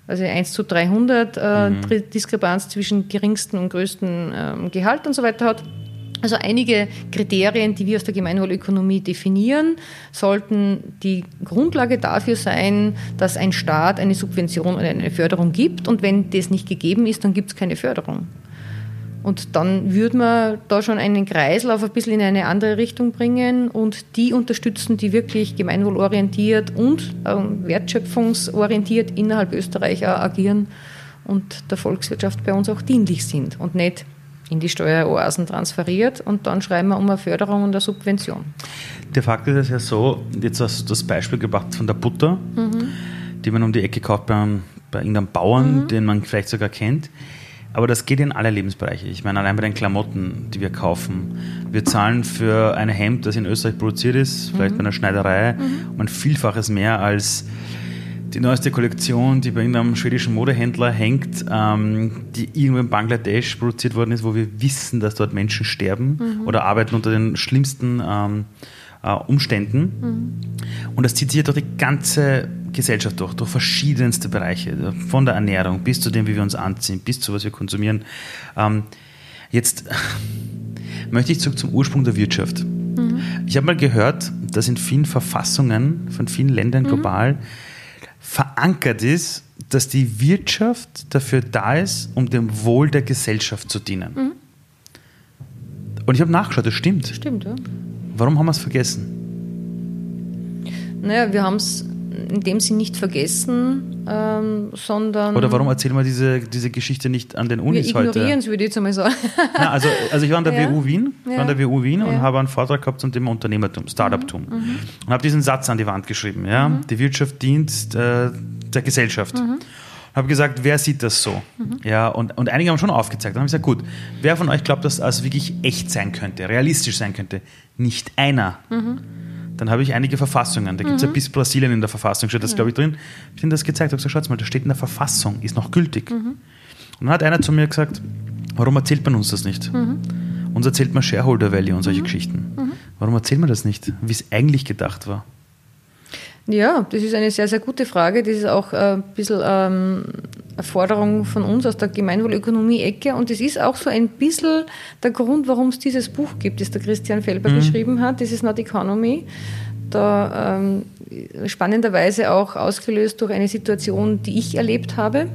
also 1 zu 300 äh, mhm. Diskrepanz zwischen geringsten und größten ähm, Gehalt und so weiter hat. Also einige Kriterien, die wir aus der Gemeinwohlökonomie definieren, sollten die Grundlage dafür sein, dass ein Staat eine Subvention oder eine Förderung gibt. Und wenn das nicht gegeben ist, dann gibt es keine Förderung. Und dann würde man da schon einen Kreislauf ein bisschen in eine andere Richtung bringen und die unterstützen, die wirklich gemeinwohlorientiert und ähm, wertschöpfungsorientiert innerhalb Österreich agieren und der Volkswirtschaft bei uns auch dienlich sind und nicht in die Steueroasen transferiert und dann schreiben wir um eine Förderung und eine Subvention. De facto ist es ja so, jetzt hast du das Beispiel gebracht von der Butter, mhm. die man um die Ecke kauft bei, einem, bei irgendeinem Bauern, mhm. den man vielleicht sogar kennt. Aber das geht in alle Lebensbereiche. Ich meine, allein bei den Klamotten, die wir kaufen. Wir zahlen für ein Hemd, das in Österreich produziert ist, vielleicht mhm. bei einer Schneiderei, mhm. um ein Vielfaches mehr als die neueste Kollektion, die bei irgendeinem schwedischen Modehändler hängt, ähm, die irgendwo in Bangladesch produziert worden ist, wo wir wissen, dass dort Menschen sterben mhm. oder arbeiten unter den schlimmsten ähm, äh, Umständen. Mhm. Und das zieht sich ja durch die ganze Gesellschaft durch, durch verschiedenste Bereiche, von der Ernährung bis zu dem, wie wir uns anziehen, bis zu was wir konsumieren. Ähm, jetzt möchte ich zurück zum Ursprung der Wirtschaft. Mhm. Ich habe mal gehört, dass in vielen Verfassungen von vielen Ländern mhm. global verankert ist, dass die Wirtschaft dafür da ist, um dem Wohl der Gesellschaft zu dienen. Mhm. Und ich habe nachgeschaut, das stimmt. Stimmt, ja. Warum haben wir es vergessen? Naja, wir haben es in dem Sinn nicht vergessen, ähm, sondern. Oder warum erzählen wir diese, diese Geschichte nicht an den Unis wir heute? ignorieren würde ich jetzt einmal sagen. Na, also, also ich war an der ja. WU Wien, ja. war an der WU Wien ja. und habe einen Vortrag gehabt zum Thema Unternehmertum, Startuptum. Mhm. Mhm. Und habe diesen Satz an die Wand geschrieben. Ja? Mhm. Die Wirtschaft dient äh, der Gesellschaft. Mhm. Habe gesagt, wer sieht das so? Mhm. Ja, und, und einige haben schon aufgezeigt. Dann habe ich gesagt, gut, wer von euch glaubt, dass das wirklich echt sein könnte, realistisch sein könnte? Nicht einer. Mhm dann habe ich einige Verfassungen. Da gibt es mhm. ja bis Brasilien in der Verfassung, steht das, ja. glaube ich, drin. Ich habe das gezeigt, habe gesagt, schaut mal, da steht in der Verfassung, ist noch gültig. Mhm. Und dann hat einer zu mir gesagt, warum erzählt man uns das nicht? Mhm. Uns erzählt man Shareholder Value und solche mhm. Geschichten. Mhm. Warum erzählt man das nicht, wie es eigentlich gedacht war? Ja, das ist eine sehr, sehr gute Frage. Das ist auch äh, ein bisschen ähm, Forderung von uns aus der Gemeinwohlökonomie-Ecke. Und das ist auch so ein bisschen der Grund, warum es dieses Buch gibt, das der Christian Felber mhm. geschrieben hat. Das ist Not Economy. Da ähm, spannenderweise auch ausgelöst durch eine Situation, die ich erlebt habe.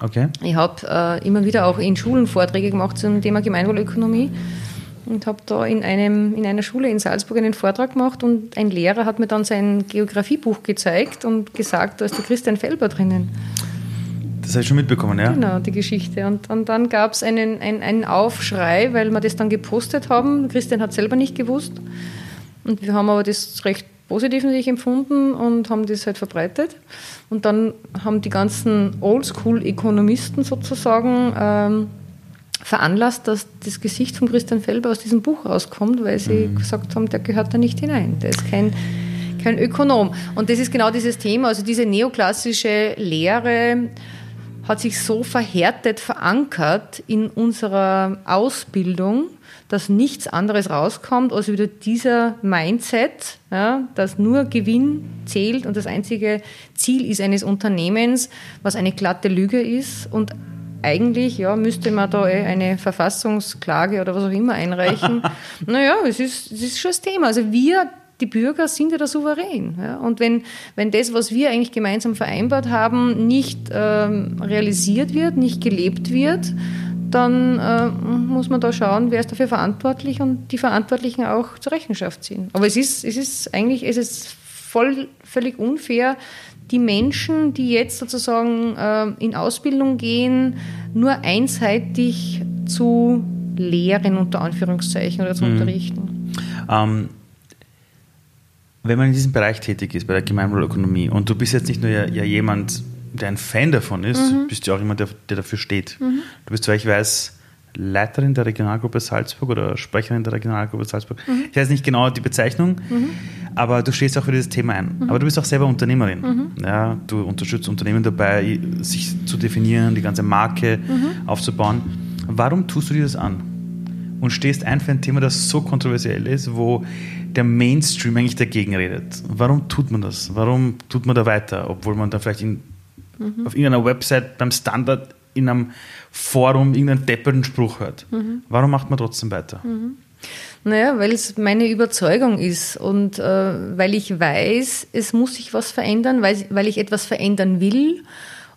Okay. Ich habe äh, immer wieder auch in Schulen Vorträge gemacht zum Thema Gemeinwohlökonomie und habe da in, einem, in einer Schule in Salzburg einen Vortrag gemacht und ein Lehrer hat mir dann sein Geografiebuch gezeigt und gesagt, da ist der Christian Felber drinnen. Das habe ich schon mitbekommen, ja? Genau, die Geschichte. Und, und dann gab es einen, einen, einen Aufschrei, weil wir das dann gepostet haben. Christian hat selber nicht gewusst. Und wir haben aber das recht positiv natürlich empfunden und haben das halt verbreitet. Und dann haben die ganzen Oldschool-Ökonomisten sozusagen ähm, veranlasst, dass das Gesicht von Christian Felber aus diesem Buch rauskommt, weil sie mhm. gesagt haben, der gehört da nicht hinein. Der ist kein, kein Ökonom. Und das ist genau dieses Thema. Also diese neoklassische Lehre hat sich so verhärtet, verankert in unserer Ausbildung, dass nichts anderes rauskommt als wieder dieser Mindset, ja, dass nur Gewinn zählt und das einzige Ziel ist eines Unternehmens, was eine glatte Lüge ist und eigentlich ja, müsste man da eh eine Verfassungsklage oder was auch immer einreichen. naja, es ist, es ist schon das Thema. Also wir die Bürger sind ja der Souverän. Ja? Und wenn, wenn das, was wir eigentlich gemeinsam vereinbart haben, nicht ähm, realisiert wird, nicht gelebt wird, dann äh, muss man da schauen, wer ist dafür verantwortlich und die Verantwortlichen auch zur Rechenschaft ziehen. Aber es ist, es ist eigentlich es ist voll, völlig unfair, die Menschen, die jetzt sozusagen äh, in Ausbildung gehen, nur einseitig zu lehren, unter Anführungszeichen, oder zu mhm. unterrichten. Ähm, wenn man in diesem Bereich tätig ist, bei der Gemeinwohlökonomie, und du bist jetzt nicht nur ja, ja jemand, der ein Fan davon ist, mhm. bist du auch jemand, der, der dafür steht. Mhm. Du bist, weil ich weiß, Leiterin der Regionalgruppe Salzburg oder Sprecherin der Regionalgruppe Salzburg. Mhm. Ich weiß nicht genau die Bezeichnung, mhm. aber du stehst auch für dieses Thema ein. Mhm. Aber du bist auch selber Unternehmerin. Mhm. Ja, du unterstützt Unternehmen dabei, sich zu definieren, die ganze Marke mhm. aufzubauen. Warum tust du dir das an? Und stehst ein für ein Thema, das so kontroversiell ist, wo der Mainstream eigentlich dagegen redet. Warum tut man das? Warum tut man da weiter, obwohl man da vielleicht in, mhm. auf irgendeiner Website beim Standard in einem Forum irgendeinen depperten Spruch hört. Mhm. Warum macht man trotzdem weiter? Mhm. Naja, weil es meine Überzeugung ist und äh, weil ich weiß, es muss sich was verändern, weil, weil ich etwas verändern will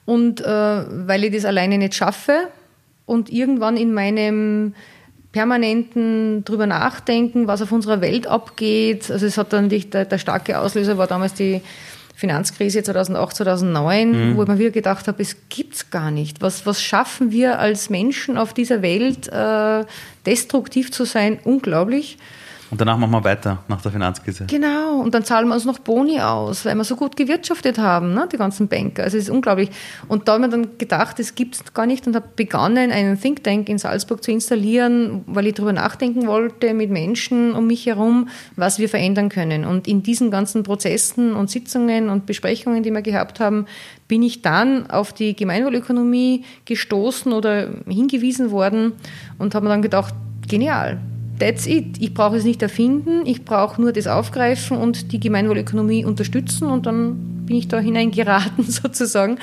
und äh, weil ich das alleine nicht schaffe und irgendwann in meinem permanenten drüber nachdenken, was auf unserer Welt abgeht. Also es hat dann die, der, der starke Auslöser war damals die Finanzkrise 2008, 2009, mhm. wo ich mir wieder gedacht habe, es gibt's gar nicht. Was, was schaffen wir als Menschen auf dieser Welt, äh, destruktiv zu sein? Unglaublich. Und danach machen wir weiter, nach der Finanzkrise. Genau, und dann zahlen wir uns noch Boni aus, weil wir so gut gewirtschaftet haben, ne, die ganzen Banker. Also es ist unglaublich. Und da habe ich mir dann gedacht, das gibt es gar nicht und habe begonnen, einen Think Tank in Salzburg zu installieren, weil ich darüber nachdenken wollte mit Menschen um mich herum, was wir verändern können. Und in diesen ganzen Prozessen und Sitzungen und Besprechungen, die wir gehabt haben, bin ich dann auf die Gemeinwohlökonomie gestoßen oder hingewiesen worden und habe mir dann gedacht, genial, That's it. Ich brauche es nicht erfinden, ich brauche nur das aufgreifen und die Gemeinwohlökonomie unterstützen und dann bin ich da hineingeraten sozusagen.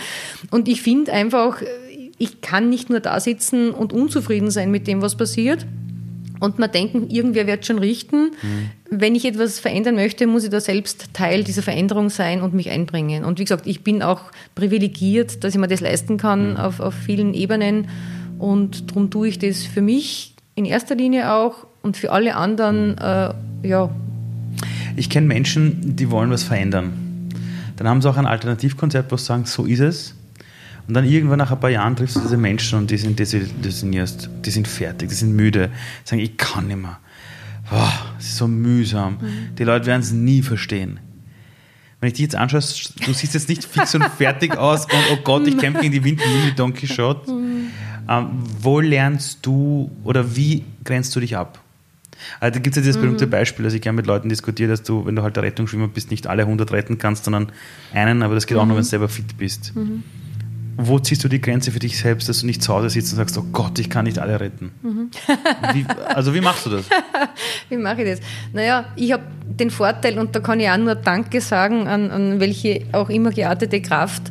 Und ich finde einfach, ich kann nicht nur da sitzen und unzufrieden sein mit dem, was passiert. Und man denken, irgendwer wird schon richten. Mhm. Wenn ich etwas verändern möchte, muss ich da selbst Teil dieser Veränderung sein und mich einbringen. Und wie gesagt, ich bin auch privilegiert, dass ich mir das leisten kann mhm. auf, auf vielen Ebenen. Und darum tue ich das für mich in erster Linie auch und für alle anderen, äh, ja. Ich kenne Menschen, die wollen was verändern. Dann haben sie auch ein Alternativkonzept, wo sie sagen, so ist es. Und dann irgendwann nach ein paar Jahren triffst du diese Menschen und die sind desillusioniert, die sind fertig, die sind müde, die sagen, ich kann nicht mehr. Boah, es ist so mühsam. Mhm. Die Leute werden es nie verstehen. Wenn ich dich jetzt anschaue, du siehst jetzt nicht fix und fertig aus und oh Gott, ich kämpfe gegen die Windmühle mit Don Quixote. Mhm. Ähm, wo lernst du oder wie grenzt du dich ab? Also da gibt es ja dieses berühmte mhm. Beispiel, also ich gerne mit Leuten diskutiere, dass du, wenn du halt der Rettungsschwimmer bist, nicht alle 100 retten kannst, sondern einen, aber das geht mhm. auch nur, wenn du selber fit bist. Mhm. Wo ziehst du die Grenze für dich selbst, dass du nicht zu Hause sitzt und sagst, oh Gott, ich kann nicht alle retten? Mhm. Wie, also wie machst du das? wie mache ich das? Naja, ich habe den Vorteil, und da kann ich auch nur Danke sagen an, an welche auch immer geartete Kraft,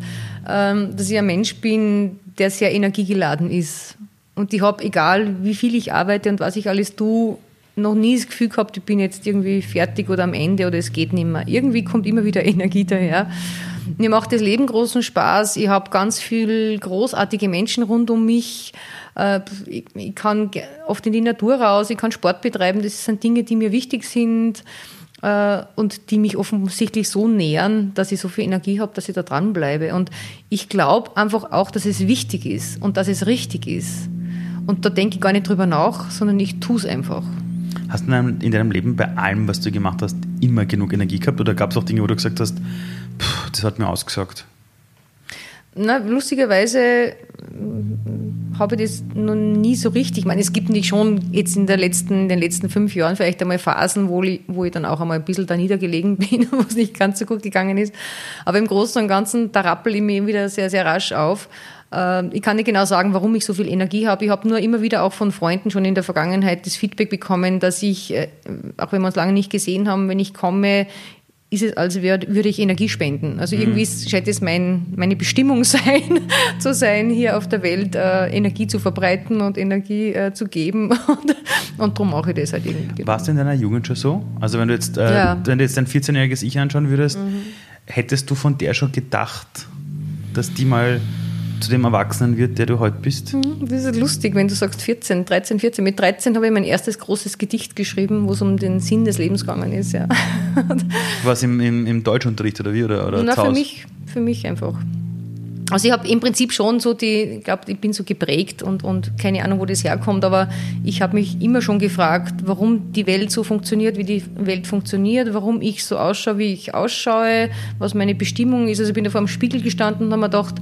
ähm, dass ich ein Mensch bin, der sehr energiegeladen ist. Und ich habe, egal wie viel ich arbeite und was ich alles tue, noch nie das Gefühl gehabt, ich bin jetzt irgendwie fertig oder am Ende oder es geht nicht mehr. Irgendwie kommt immer wieder Energie daher. Mir macht das Leben großen Spaß. Ich habe ganz viel großartige Menschen rund um mich. Äh, ich kann oft in die Natur raus, ich kann Sport betreiben. Das sind Dinge, die mir wichtig sind äh, und die mich offensichtlich so nähern, dass ich so viel Energie habe, dass ich da dranbleibe. Und ich glaube einfach auch, dass es wichtig ist und dass es richtig ist. Und da denke ich gar nicht drüber nach, sondern ich tue es einfach. Hast du in deinem Leben bei allem, was du gemacht hast, immer genug Energie gehabt oder gab es auch Dinge, wo du gesagt hast, das hat mir ausgesagt? Na, lustigerweise habe ich das noch nie so richtig. Ich meine, es gibt nicht schon jetzt in, der letzten, in den letzten fünf Jahren vielleicht einmal Phasen, wo ich, wo ich dann auch einmal ein bisschen da niedergelegen bin, wo es nicht ganz so gut gegangen ist. Aber im Großen und Ganzen, da rappel ich mir wieder sehr, sehr rasch auf. Ähm, ich kann nicht genau sagen, warum ich so viel Energie habe. Ich habe nur immer wieder auch von Freunden schon in der Vergangenheit das Feedback bekommen, dass ich, äh, auch wenn wir uns lange nicht gesehen haben, wenn ich komme, ist es, als würde ich Energie spenden. Also irgendwie mhm. scheint es mein, meine Bestimmung sein, zu sein, hier auf der Welt äh, Energie zu verbreiten und Energie äh, zu geben. Und, und darum mache ich das halt irgendwie. Warst du in deiner Jugend schon so? Also wenn du jetzt, äh, ja. wenn du jetzt dein 14-jähriges Ich anschauen würdest, mhm. hättest du von der schon gedacht, dass die mal zu dem Erwachsenen wird, der du heute bist? Mhm, das ist lustig, wenn du sagst 14, 13, 14. Mit 13 habe ich mein erstes großes Gedicht geschrieben, wo es um den Sinn des Lebens gegangen ist. Ja. Was im, im, im Deutschunterricht oder wie? Oder, oder Na, für mich, für mich einfach. Also ich habe im Prinzip schon so die, ich glaube, ich bin so geprägt und, und keine Ahnung, wo das herkommt, aber ich habe mich immer schon gefragt, warum die Welt so funktioniert, wie die Welt funktioniert, warum ich so ausschaue, wie ich ausschaue, was meine Bestimmung ist. Also ich bin da vor dem Spiegel gestanden und habe mir gedacht,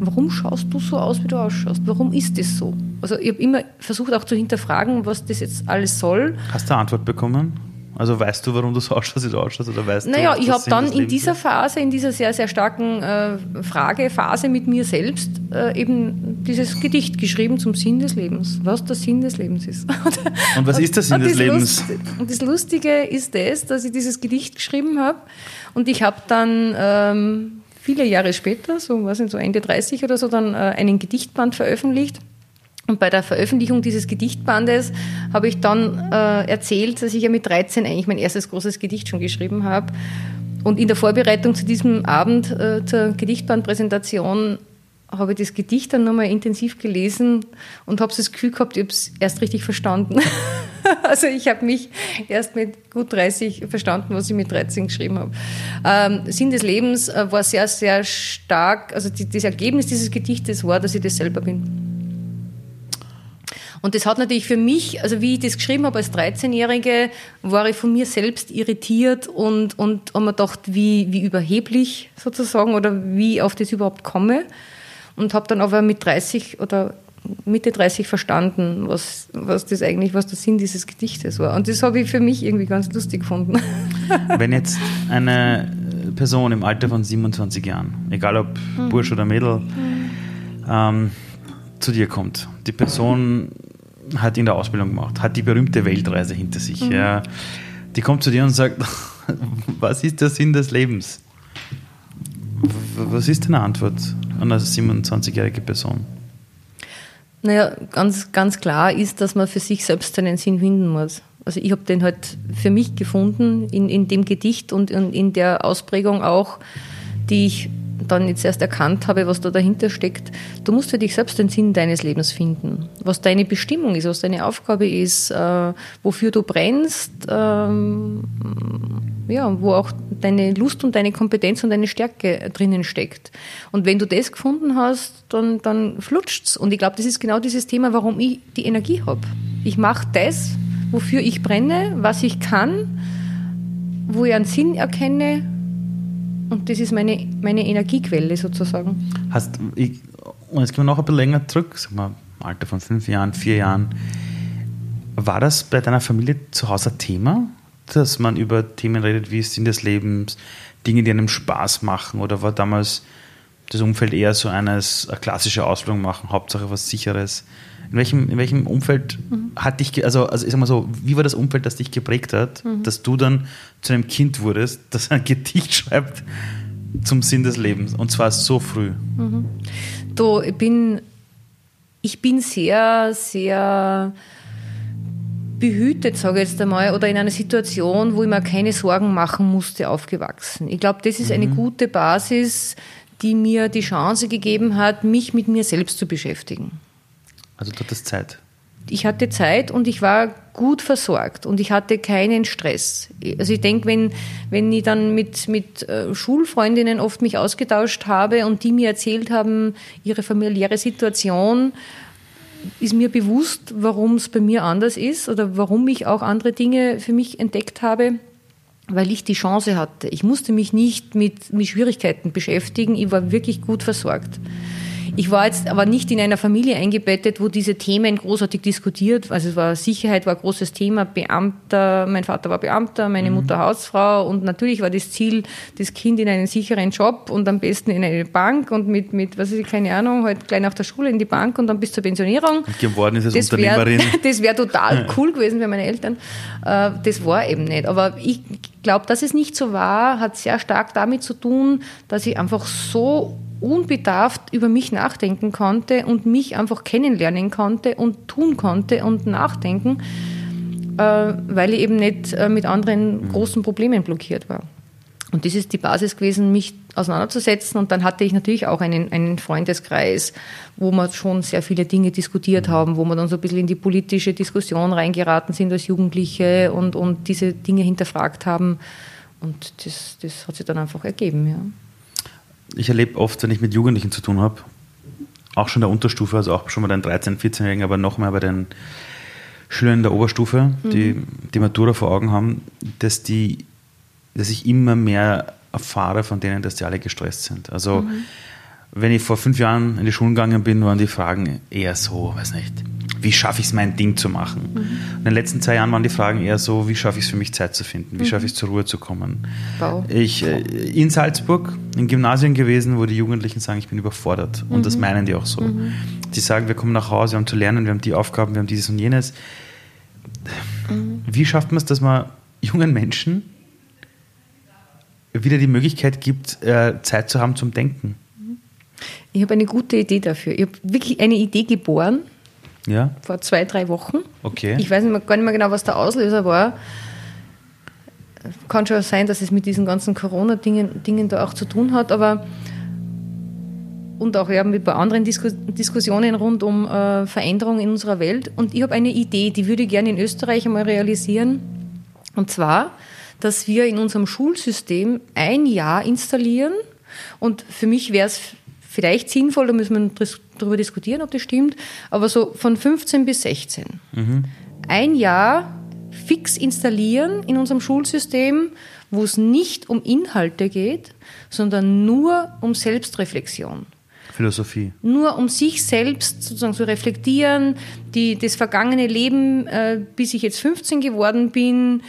warum schaust du so aus, wie du ausschaust? Warum ist das so? Also ich habe immer versucht auch zu hinterfragen, was das jetzt alles soll. Hast du eine Antwort bekommen? Also weißt du, warum du so ausschaust, wie du ausschaust? Oder weißt naja, du, ich habe dann in dieser Phase, in dieser sehr, sehr starken äh, Fragephase mit mir selbst äh, eben dieses Gedicht geschrieben zum Sinn des Lebens, was der Sinn des Lebens ist. und was ist der Sinn des Lebens? Lust, und das Lustige ist das, dass ich dieses Gedicht geschrieben habe und ich habe dann... Ähm, viele Jahre später, so, was so Ende 30 oder so, dann äh, einen Gedichtband veröffentlicht. Und bei der Veröffentlichung dieses Gedichtbandes habe ich dann äh, erzählt, dass ich ja mit 13 eigentlich mein erstes großes Gedicht schon geschrieben habe. Und in der Vorbereitung zu diesem Abend äh, zur Gedichtbandpräsentation habe ich das Gedicht dann nochmal intensiv gelesen und habe das Gefühl gehabt, ich habe es erst richtig verstanden. also ich habe mich erst mit gut 30 verstanden, was ich mit 13 geschrieben habe. Ähm, Sinn des Lebens äh, war sehr, sehr stark, also die, das Ergebnis dieses Gedichtes war, dass ich das selber bin. Und das hat natürlich für mich, also wie ich das geschrieben habe als 13-Jährige, war ich von mir selbst irritiert und, und habe mir gedacht, wie, wie überheblich sozusagen oder wie ich auf das überhaupt komme und habe dann aber mit 30 oder Mitte 30 verstanden, was, was das eigentlich, was der Sinn dieses Gedichtes war. Und das habe ich für mich irgendwie ganz lustig gefunden. Wenn jetzt eine Person im Alter von 27 Jahren, egal ob mhm. Bursch oder Mädel, mhm. ähm, zu dir kommt, die Person hat in der Ausbildung gemacht, hat die berühmte Weltreise hinter sich, mhm. ja, die kommt zu dir und sagt, was ist der Sinn des Lebens? Was ist deine Antwort an eine 27-jährige Person? Naja, ganz, ganz klar ist, dass man für sich selbst einen Sinn finden muss. Also ich habe den halt für mich gefunden in, in dem Gedicht und in, in der Ausprägung auch, die ich dann jetzt erst erkannt habe, was da dahinter steckt. Du musst für dich selbst den Sinn deines Lebens finden, was deine Bestimmung ist, was deine Aufgabe ist, äh, wofür du brennst, ähm, ja, wo auch deine Lust und deine Kompetenz und deine Stärke drinnen steckt. Und wenn du das gefunden hast, dann, dann flutscht's. Und ich glaube, das ist genau dieses Thema, warum ich die Energie habe. Ich mache das, wofür ich brenne, was ich kann, wo ich einen Sinn erkenne und das ist meine, meine Energiequelle sozusagen. Hast, ich, und jetzt gehen wir noch ein bisschen länger zurück, sag mal, im Alter von fünf Jahren, vier Jahren. War das bei deiner Familie zu Hause ein Thema, dass man über Themen redet wie Sinn des Lebens, Dinge, die einem Spaß machen? Oder war damals das Umfeld eher so eines, eine klassische Ausbildung machen, Hauptsache was Sicheres? In welchem, in welchem Umfeld mhm. hat dich, also, also ich sag mal so, wie war das Umfeld, das dich geprägt hat, mhm. dass du dann zu einem Kind wurdest, das ein Gedicht schreibt zum Sinn des Lebens und zwar so früh? Mhm. Du, ich bin, ich bin sehr, sehr behütet, sage ich jetzt einmal, oder in einer Situation, wo ich mir keine Sorgen machen musste, aufgewachsen. Ich glaube, das ist eine mhm. gute Basis, die mir die Chance gegeben hat, mich mit mir selbst zu beschäftigen. Also du hattest Zeit? Ich hatte Zeit und ich war gut versorgt und ich hatte keinen Stress. Also ich denke, wenn, wenn ich dann mit, mit äh, Schulfreundinnen oft mich ausgetauscht habe und die mir erzählt haben, ihre familiäre Situation, ist mir bewusst, warum es bei mir anders ist oder warum ich auch andere Dinge für mich entdeckt habe, weil ich die Chance hatte. Ich musste mich nicht mit, mit Schwierigkeiten beschäftigen, ich war wirklich gut versorgt. Ich war jetzt aber nicht in einer Familie eingebettet, wo diese Themen großartig diskutiert. Also es war Sicherheit war ein großes Thema, Beamter, mein Vater war Beamter, meine mhm. Mutter Hausfrau und natürlich war das Ziel, das Kind in einen sicheren Job und am besten in eine Bank und mit, mit was ist keine Ahnung, halt gleich nach der Schule in die Bank und dann bis zur Pensionierung. Und geworden ist es das Unternehmerin. Wär, das wäre total cool gewesen für meine Eltern. Äh, das war eben nicht. Aber ich glaube, dass es nicht so war, hat sehr stark damit zu tun, dass ich einfach so unbedarft über mich nachdenken konnte und mich einfach kennenlernen konnte und tun konnte und nachdenken, äh, weil ich eben nicht äh, mit anderen großen Problemen blockiert war. Und das ist die Basis gewesen, mich auseinanderzusetzen. Und dann hatte ich natürlich auch einen, einen Freundeskreis, wo wir schon sehr viele Dinge diskutiert haben, wo wir dann so ein bisschen in die politische Diskussion reingeraten sind als Jugendliche und, und diese Dinge hinterfragt haben. Und das, das hat sich dann einfach ergeben, ja ich erlebe oft, wenn ich mit Jugendlichen zu tun habe, auch schon der Unterstufe, also auch schon bei den 13-, 14-Jährigen, aber noch mehr bei den Schülern der Oberstufe, mhm. die die Matura vor Augen haben, dass, die, dass ich immer mehr erfahre von denen, dass die alle gestresst sind. Also mhm. wenn ich vor fünf Jahren in die Schulen gegangen bin, waren die Fragen eher so, weiß nicht, wie schaffe ich es, mein Ding zu machen? Mhm. In den letzten zwei Jahren waren die Fragen eher so, wie schaffe ich es für mich Zeit zu finden? Wie mhm. schaffe ich es zur Ruhe zu kommen? Wow. Ich äh, in Salzburg, in Gymnasien gewesen, wo die Jugendlichen sagen, ich bin überfordert. Und das mhm. meinen die auch so. Mhm. Die sagen, wir kommen nach Hause, wir haben zu lernen, wir haben die Aufgaben, wir haben dieses und jenes. Mhm. Wie schafft man es, dass man jungen Menschen wieder die Möglichkeit gibt, äh, Zeit zu haben zum Denken? Ich habe eine gute Idee dafür. Ich habe wirklich eine Idee geboren ja. Vor zwei, drei Wochen. Okay. Ich weiß nicht mehr, gar nicht mehr genau, was der Auslöser war. Kann schon sein, dass es mit diesen ganzen Corona-Dingen Dingen da auch zu tun hat, aber und auch ja, mit ein paar anderen Disku Diskussionen rund um äh, Veränderungen in unserer Welt. Und ich habe eine Idee, die würde ich gerne in Österreich einmal realisieren. Und zwar, dass wir in unserem Schulsystem ein Jahr installieren. Und für mich wäre es vielleicht sinnvoll, da müssen wir darüber diskutieren, ob das stimmt, aber so von 15 bis 16. Mhm. Ein Jahr fix installieren in unserem Schulsystem, wo es nicht um Inhalte geht, sondern nur um Selbstreflexion. Philosophie. Nur um sich selbst sozusagen zu reflektieren, die, das vergangene Leben, äh, bis ich jetzt 15 geworden bin,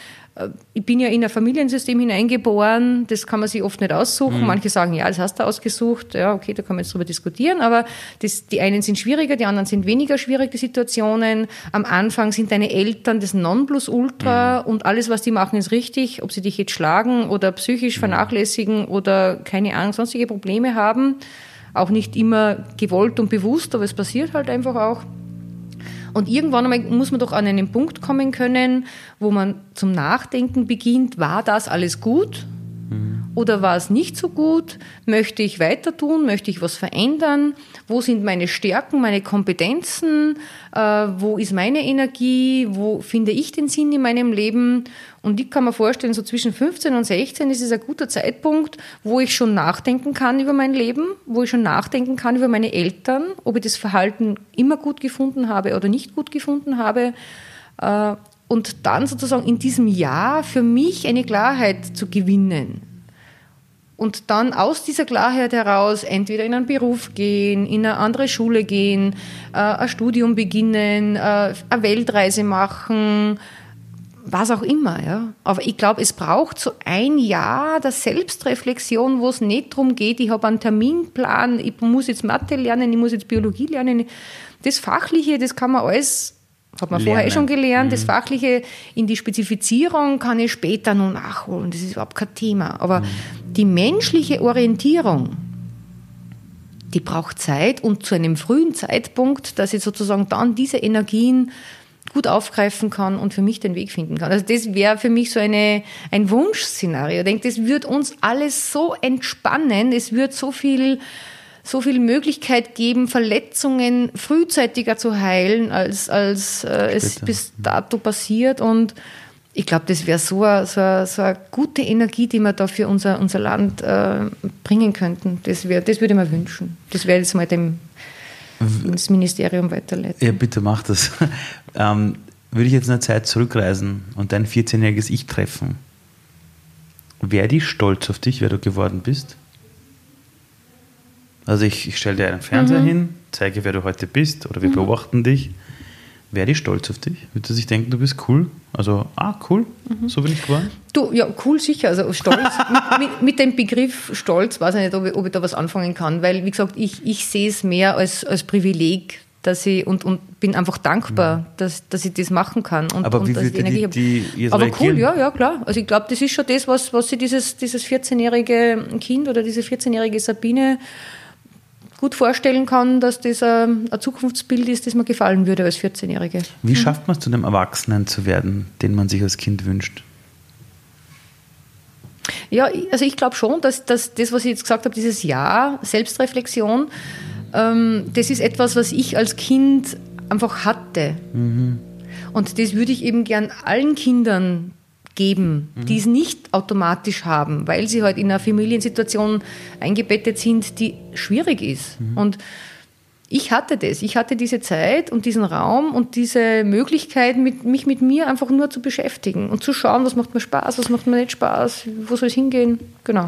ich bin ja in ein Familiensystem hineingeboren, das kann man sich oft nicht aussuchen. Mhm. Manche sagen, ja, das hast du ausgesucht. Ja, okay, da kann man jetzt drüber diskutieren. Aber das, die einen sind schwieriger, die anderen sind weniger schwierig, die Situationen. Am Anfang sind deine Eltern das Nonplusultra mhm. und alles, was die machen, ist richtig. Ob sie dich jetzt schlagen oder psychisch mhm. vernachlässigen oder keine Ahnung, sonstige Probleme haben. Auch nicht immer gewollt und bewusst, aber es passiert halt einfach auch. Und irgendwann einmal muss man doch an einen Punkt kommen können, wo man zum Nachdenken beginnt, war das alles gut? Oder war es nicht so gut? Möchte ich weiter tun? Möchte ich was verändern? Wo sind meine Stärken, meine Kompetenzen? Äh, wo ist meine Energie? Wo finde ich den Sinn in meinem Leben? Und ich kann mir vorstellen, so zwischen 15 und 16 ist es ein guter Zeitpunkt, wo ich schon nachdenken kann über mein Leben, wo ich schon nachdenken kann über meine Eltern, ob ich das Verhalten immer gut gefunden habe oder nicht gut gefunden habe. Äh, und dann sozusagen in diesem Jahr für mich eine Klarheit zu gewinnen. Und dann aus dieser Klarheit heraus entweder in einen Beruf gehen, in eine andere Schule gehen, äh, ein Studium beginnen, äh, eine Weltreise machen, was auch immer. Ja. Aber ich glaube, es braucht so ein Jahr der Selbstreflexion, wo es nicht darum geht, ich habe einen Terminplan, ich muss jetzt Mathe lernen, ich muss jetzt Biologie lernen. Das Fachliche, das kann man alles hat man Lernen. vorher eh schon gelernt. Mhm. Das Fachliche in die Spezifizierung kann ich später noch nachholen. Das ist überhaupt kein Thema. Aber mhm. die menschliche Orientierung, die braucht Zeit und zu einem frühen Zeitpunkt, dass ich sozusagen dann diese Energien gut aufgreifen kann und für mich den Weg finden kann. Also das wäre für mich so eine, ein Wunschszenario. Ich denke, das würde uns alles so entspannen. Es wird so viel so viel Möglichkeit geben, Verletzungen frühzeitiger zu heilen, als, als äh, es bis dato passiert. Und ich glaube, das wäre so, eine, so, so gute Energie, die wir da für unser, unser Land äh, bringen könnten. Das, wär, das würde ich mir wünschen. Das ich jetzt mal dem ins Ministerium weiterleiten. Ja, bitte mach das. ähm, würde ich jetzt in der Zeit zurückreisen und dein 14-jähriges Ich treffen, wäre die stolz auf dich, wer du geworden bist? Also ich, ich stelle dir einen Fernseher mhm. hin, zeige, wer du heute bist oder wir mhm. beobachten dich. Wäre die stolz auf dich? Würde sich denken, du bist cool? Also, ah, cool, mhm. so bin ich geworden? Du, ja, cool sicher. Also stolz, mit, mit, mit, dem Begriff Stolz weiß ich nicht, ob ich, ob ich, da was anfangen kann, weil, wie gesagt, ich, ich sehe es mehr als, als Privileg, dass ich und, und bin einfach dankbar, mhm. dass, dass ich das machen kann. Und, Aber und wie dass die, die, die, die Aber reagieren? cool, ja, ja, klar. Also ich glaube, das ist schon das, was, was sie dieses, dieses 14-jährige Kind oder diese 14-jährige Sabine gut vorstellen kann, dass das ein, Zukunftsbild ist, das mir gefallen würde als 14-Jährige. Wie mhm. schafft man es, zu einem Erwachsenen zu werden, den man sich als Kind wünscht? Ja, also ich glaube schon, dass, dass das, was ich jetzt gesagt habe, dieses Ja, Selbstreflexion, ähm, das ist etwas, was ich als Kind einfach hatte. Mhm. Und das würde ich eben gern allen Kindern geben, mhm. die es nicht automatisch haben, weil sie halt in einer Familiensituation eingebettet sind, die schwierig ist. Mhm. Und ich hatte das. Ich hatte diese Zeit und diesen Raum und diese Möglichkeit, mit, mich mit mir einfach nur zu beschäftigen und zu schauen, was macht mir Spaß, was macht mir nicht Spaß, wo soll es hingehen. Genau.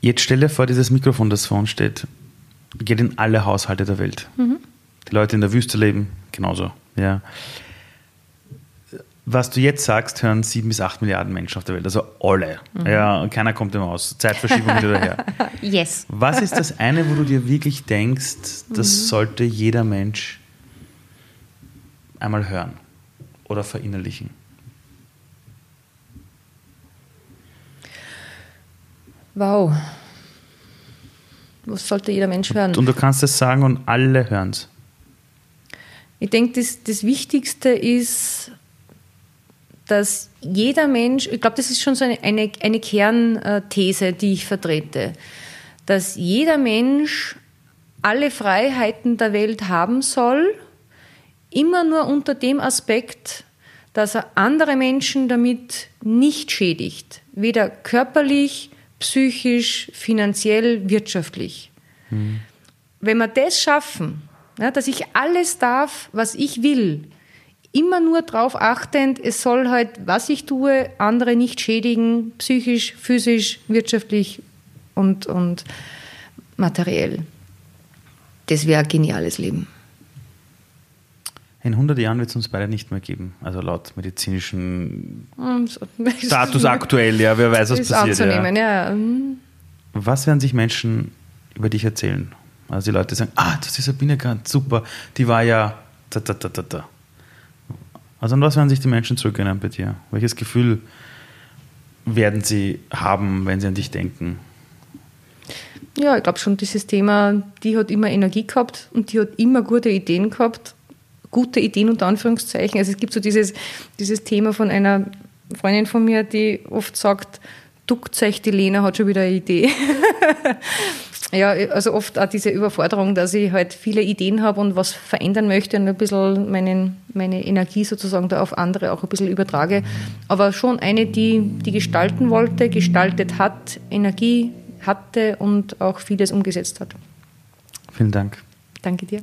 Jetzt stell dir vor, dieses Mikrofon, das vor uns steht, geht in alle Haushalte der Welt. Mhm. Die Leute in der Wüste leben, genauso. Ja was du jetzt sagst, hören sieben bis acht Milliarden Menschen auf der Welt, also alle. Mhm. Ja, keiner kommt immer aus. Zeitverschiebung wieder daher. Yes. Was ist das eine, wo du dir wirklich denkst, das mhm. sollte jeder Mensch einmal hören oder verinnerlichen? Wow. Was sollte jeder Mensch hören? Und, und du kannst es sagen und alle hören es. Ich denke, das, das Wichtigste ist, dass jeder Mensch, ich glaube, das ist schon so eine, eine, eine Kernthese, die ich vertrete, dass jeder Mensch alle Freiheiten der Welt haben soll, immer nur unter dem Aspekt, dass er andere Menschen damit nicht schädigt, weder körperlich, psychisch, finanziell, wirtschaftlich. Mhm. Wenn wir das schaffen, ja, dass ich alles darf, was ich will, immer nur darauf achtend, es soll halt, was ich tue, andere nicht schädigen, psychisch, physisch, wirtschaftlich und, und materiell. Das wäre ein geniales Leben. In 100 Jahren wird es uns beide nicht mehr geben, also laut medizinischen hm, Status aktuell, ja, wer weiß, was ist passiert. Anzunehmen, ja. ja. Was werden sich Menschen über dich erzählen? Also die Leute sagen, ah, das ist Sabine Kant, super, die war ja da, da, da, da, da. Also an was werden sich die Menschen zurückerinnern bei dir? Welches Gefühl werden sie haben, wenn sie an dich denken? Ja, ich glaube schon, dieses Thema, die hat immer Energie gehabt und die hat immer gute Ideen gehabt. Gute Ideen unter Anführungszeichen. Also es gibt so dieses, dieses Thema von einer Freundin von mir, die oft sagt, duckt euch, die Lena hat schon wieder eine Idee. ja, also oft auch diese Überforderung, dass ich halt viele Ideen habe und was verändern möchte und ein bisschen meinen, meine Energie sozusagen da auf andere auch ein bisschen übertrage. Aber schon eine, die, die gestalten wollte, gestaltet hat, Energie hatte und auch vieles umgesetzt hat. Vielen Dank. Danke dir.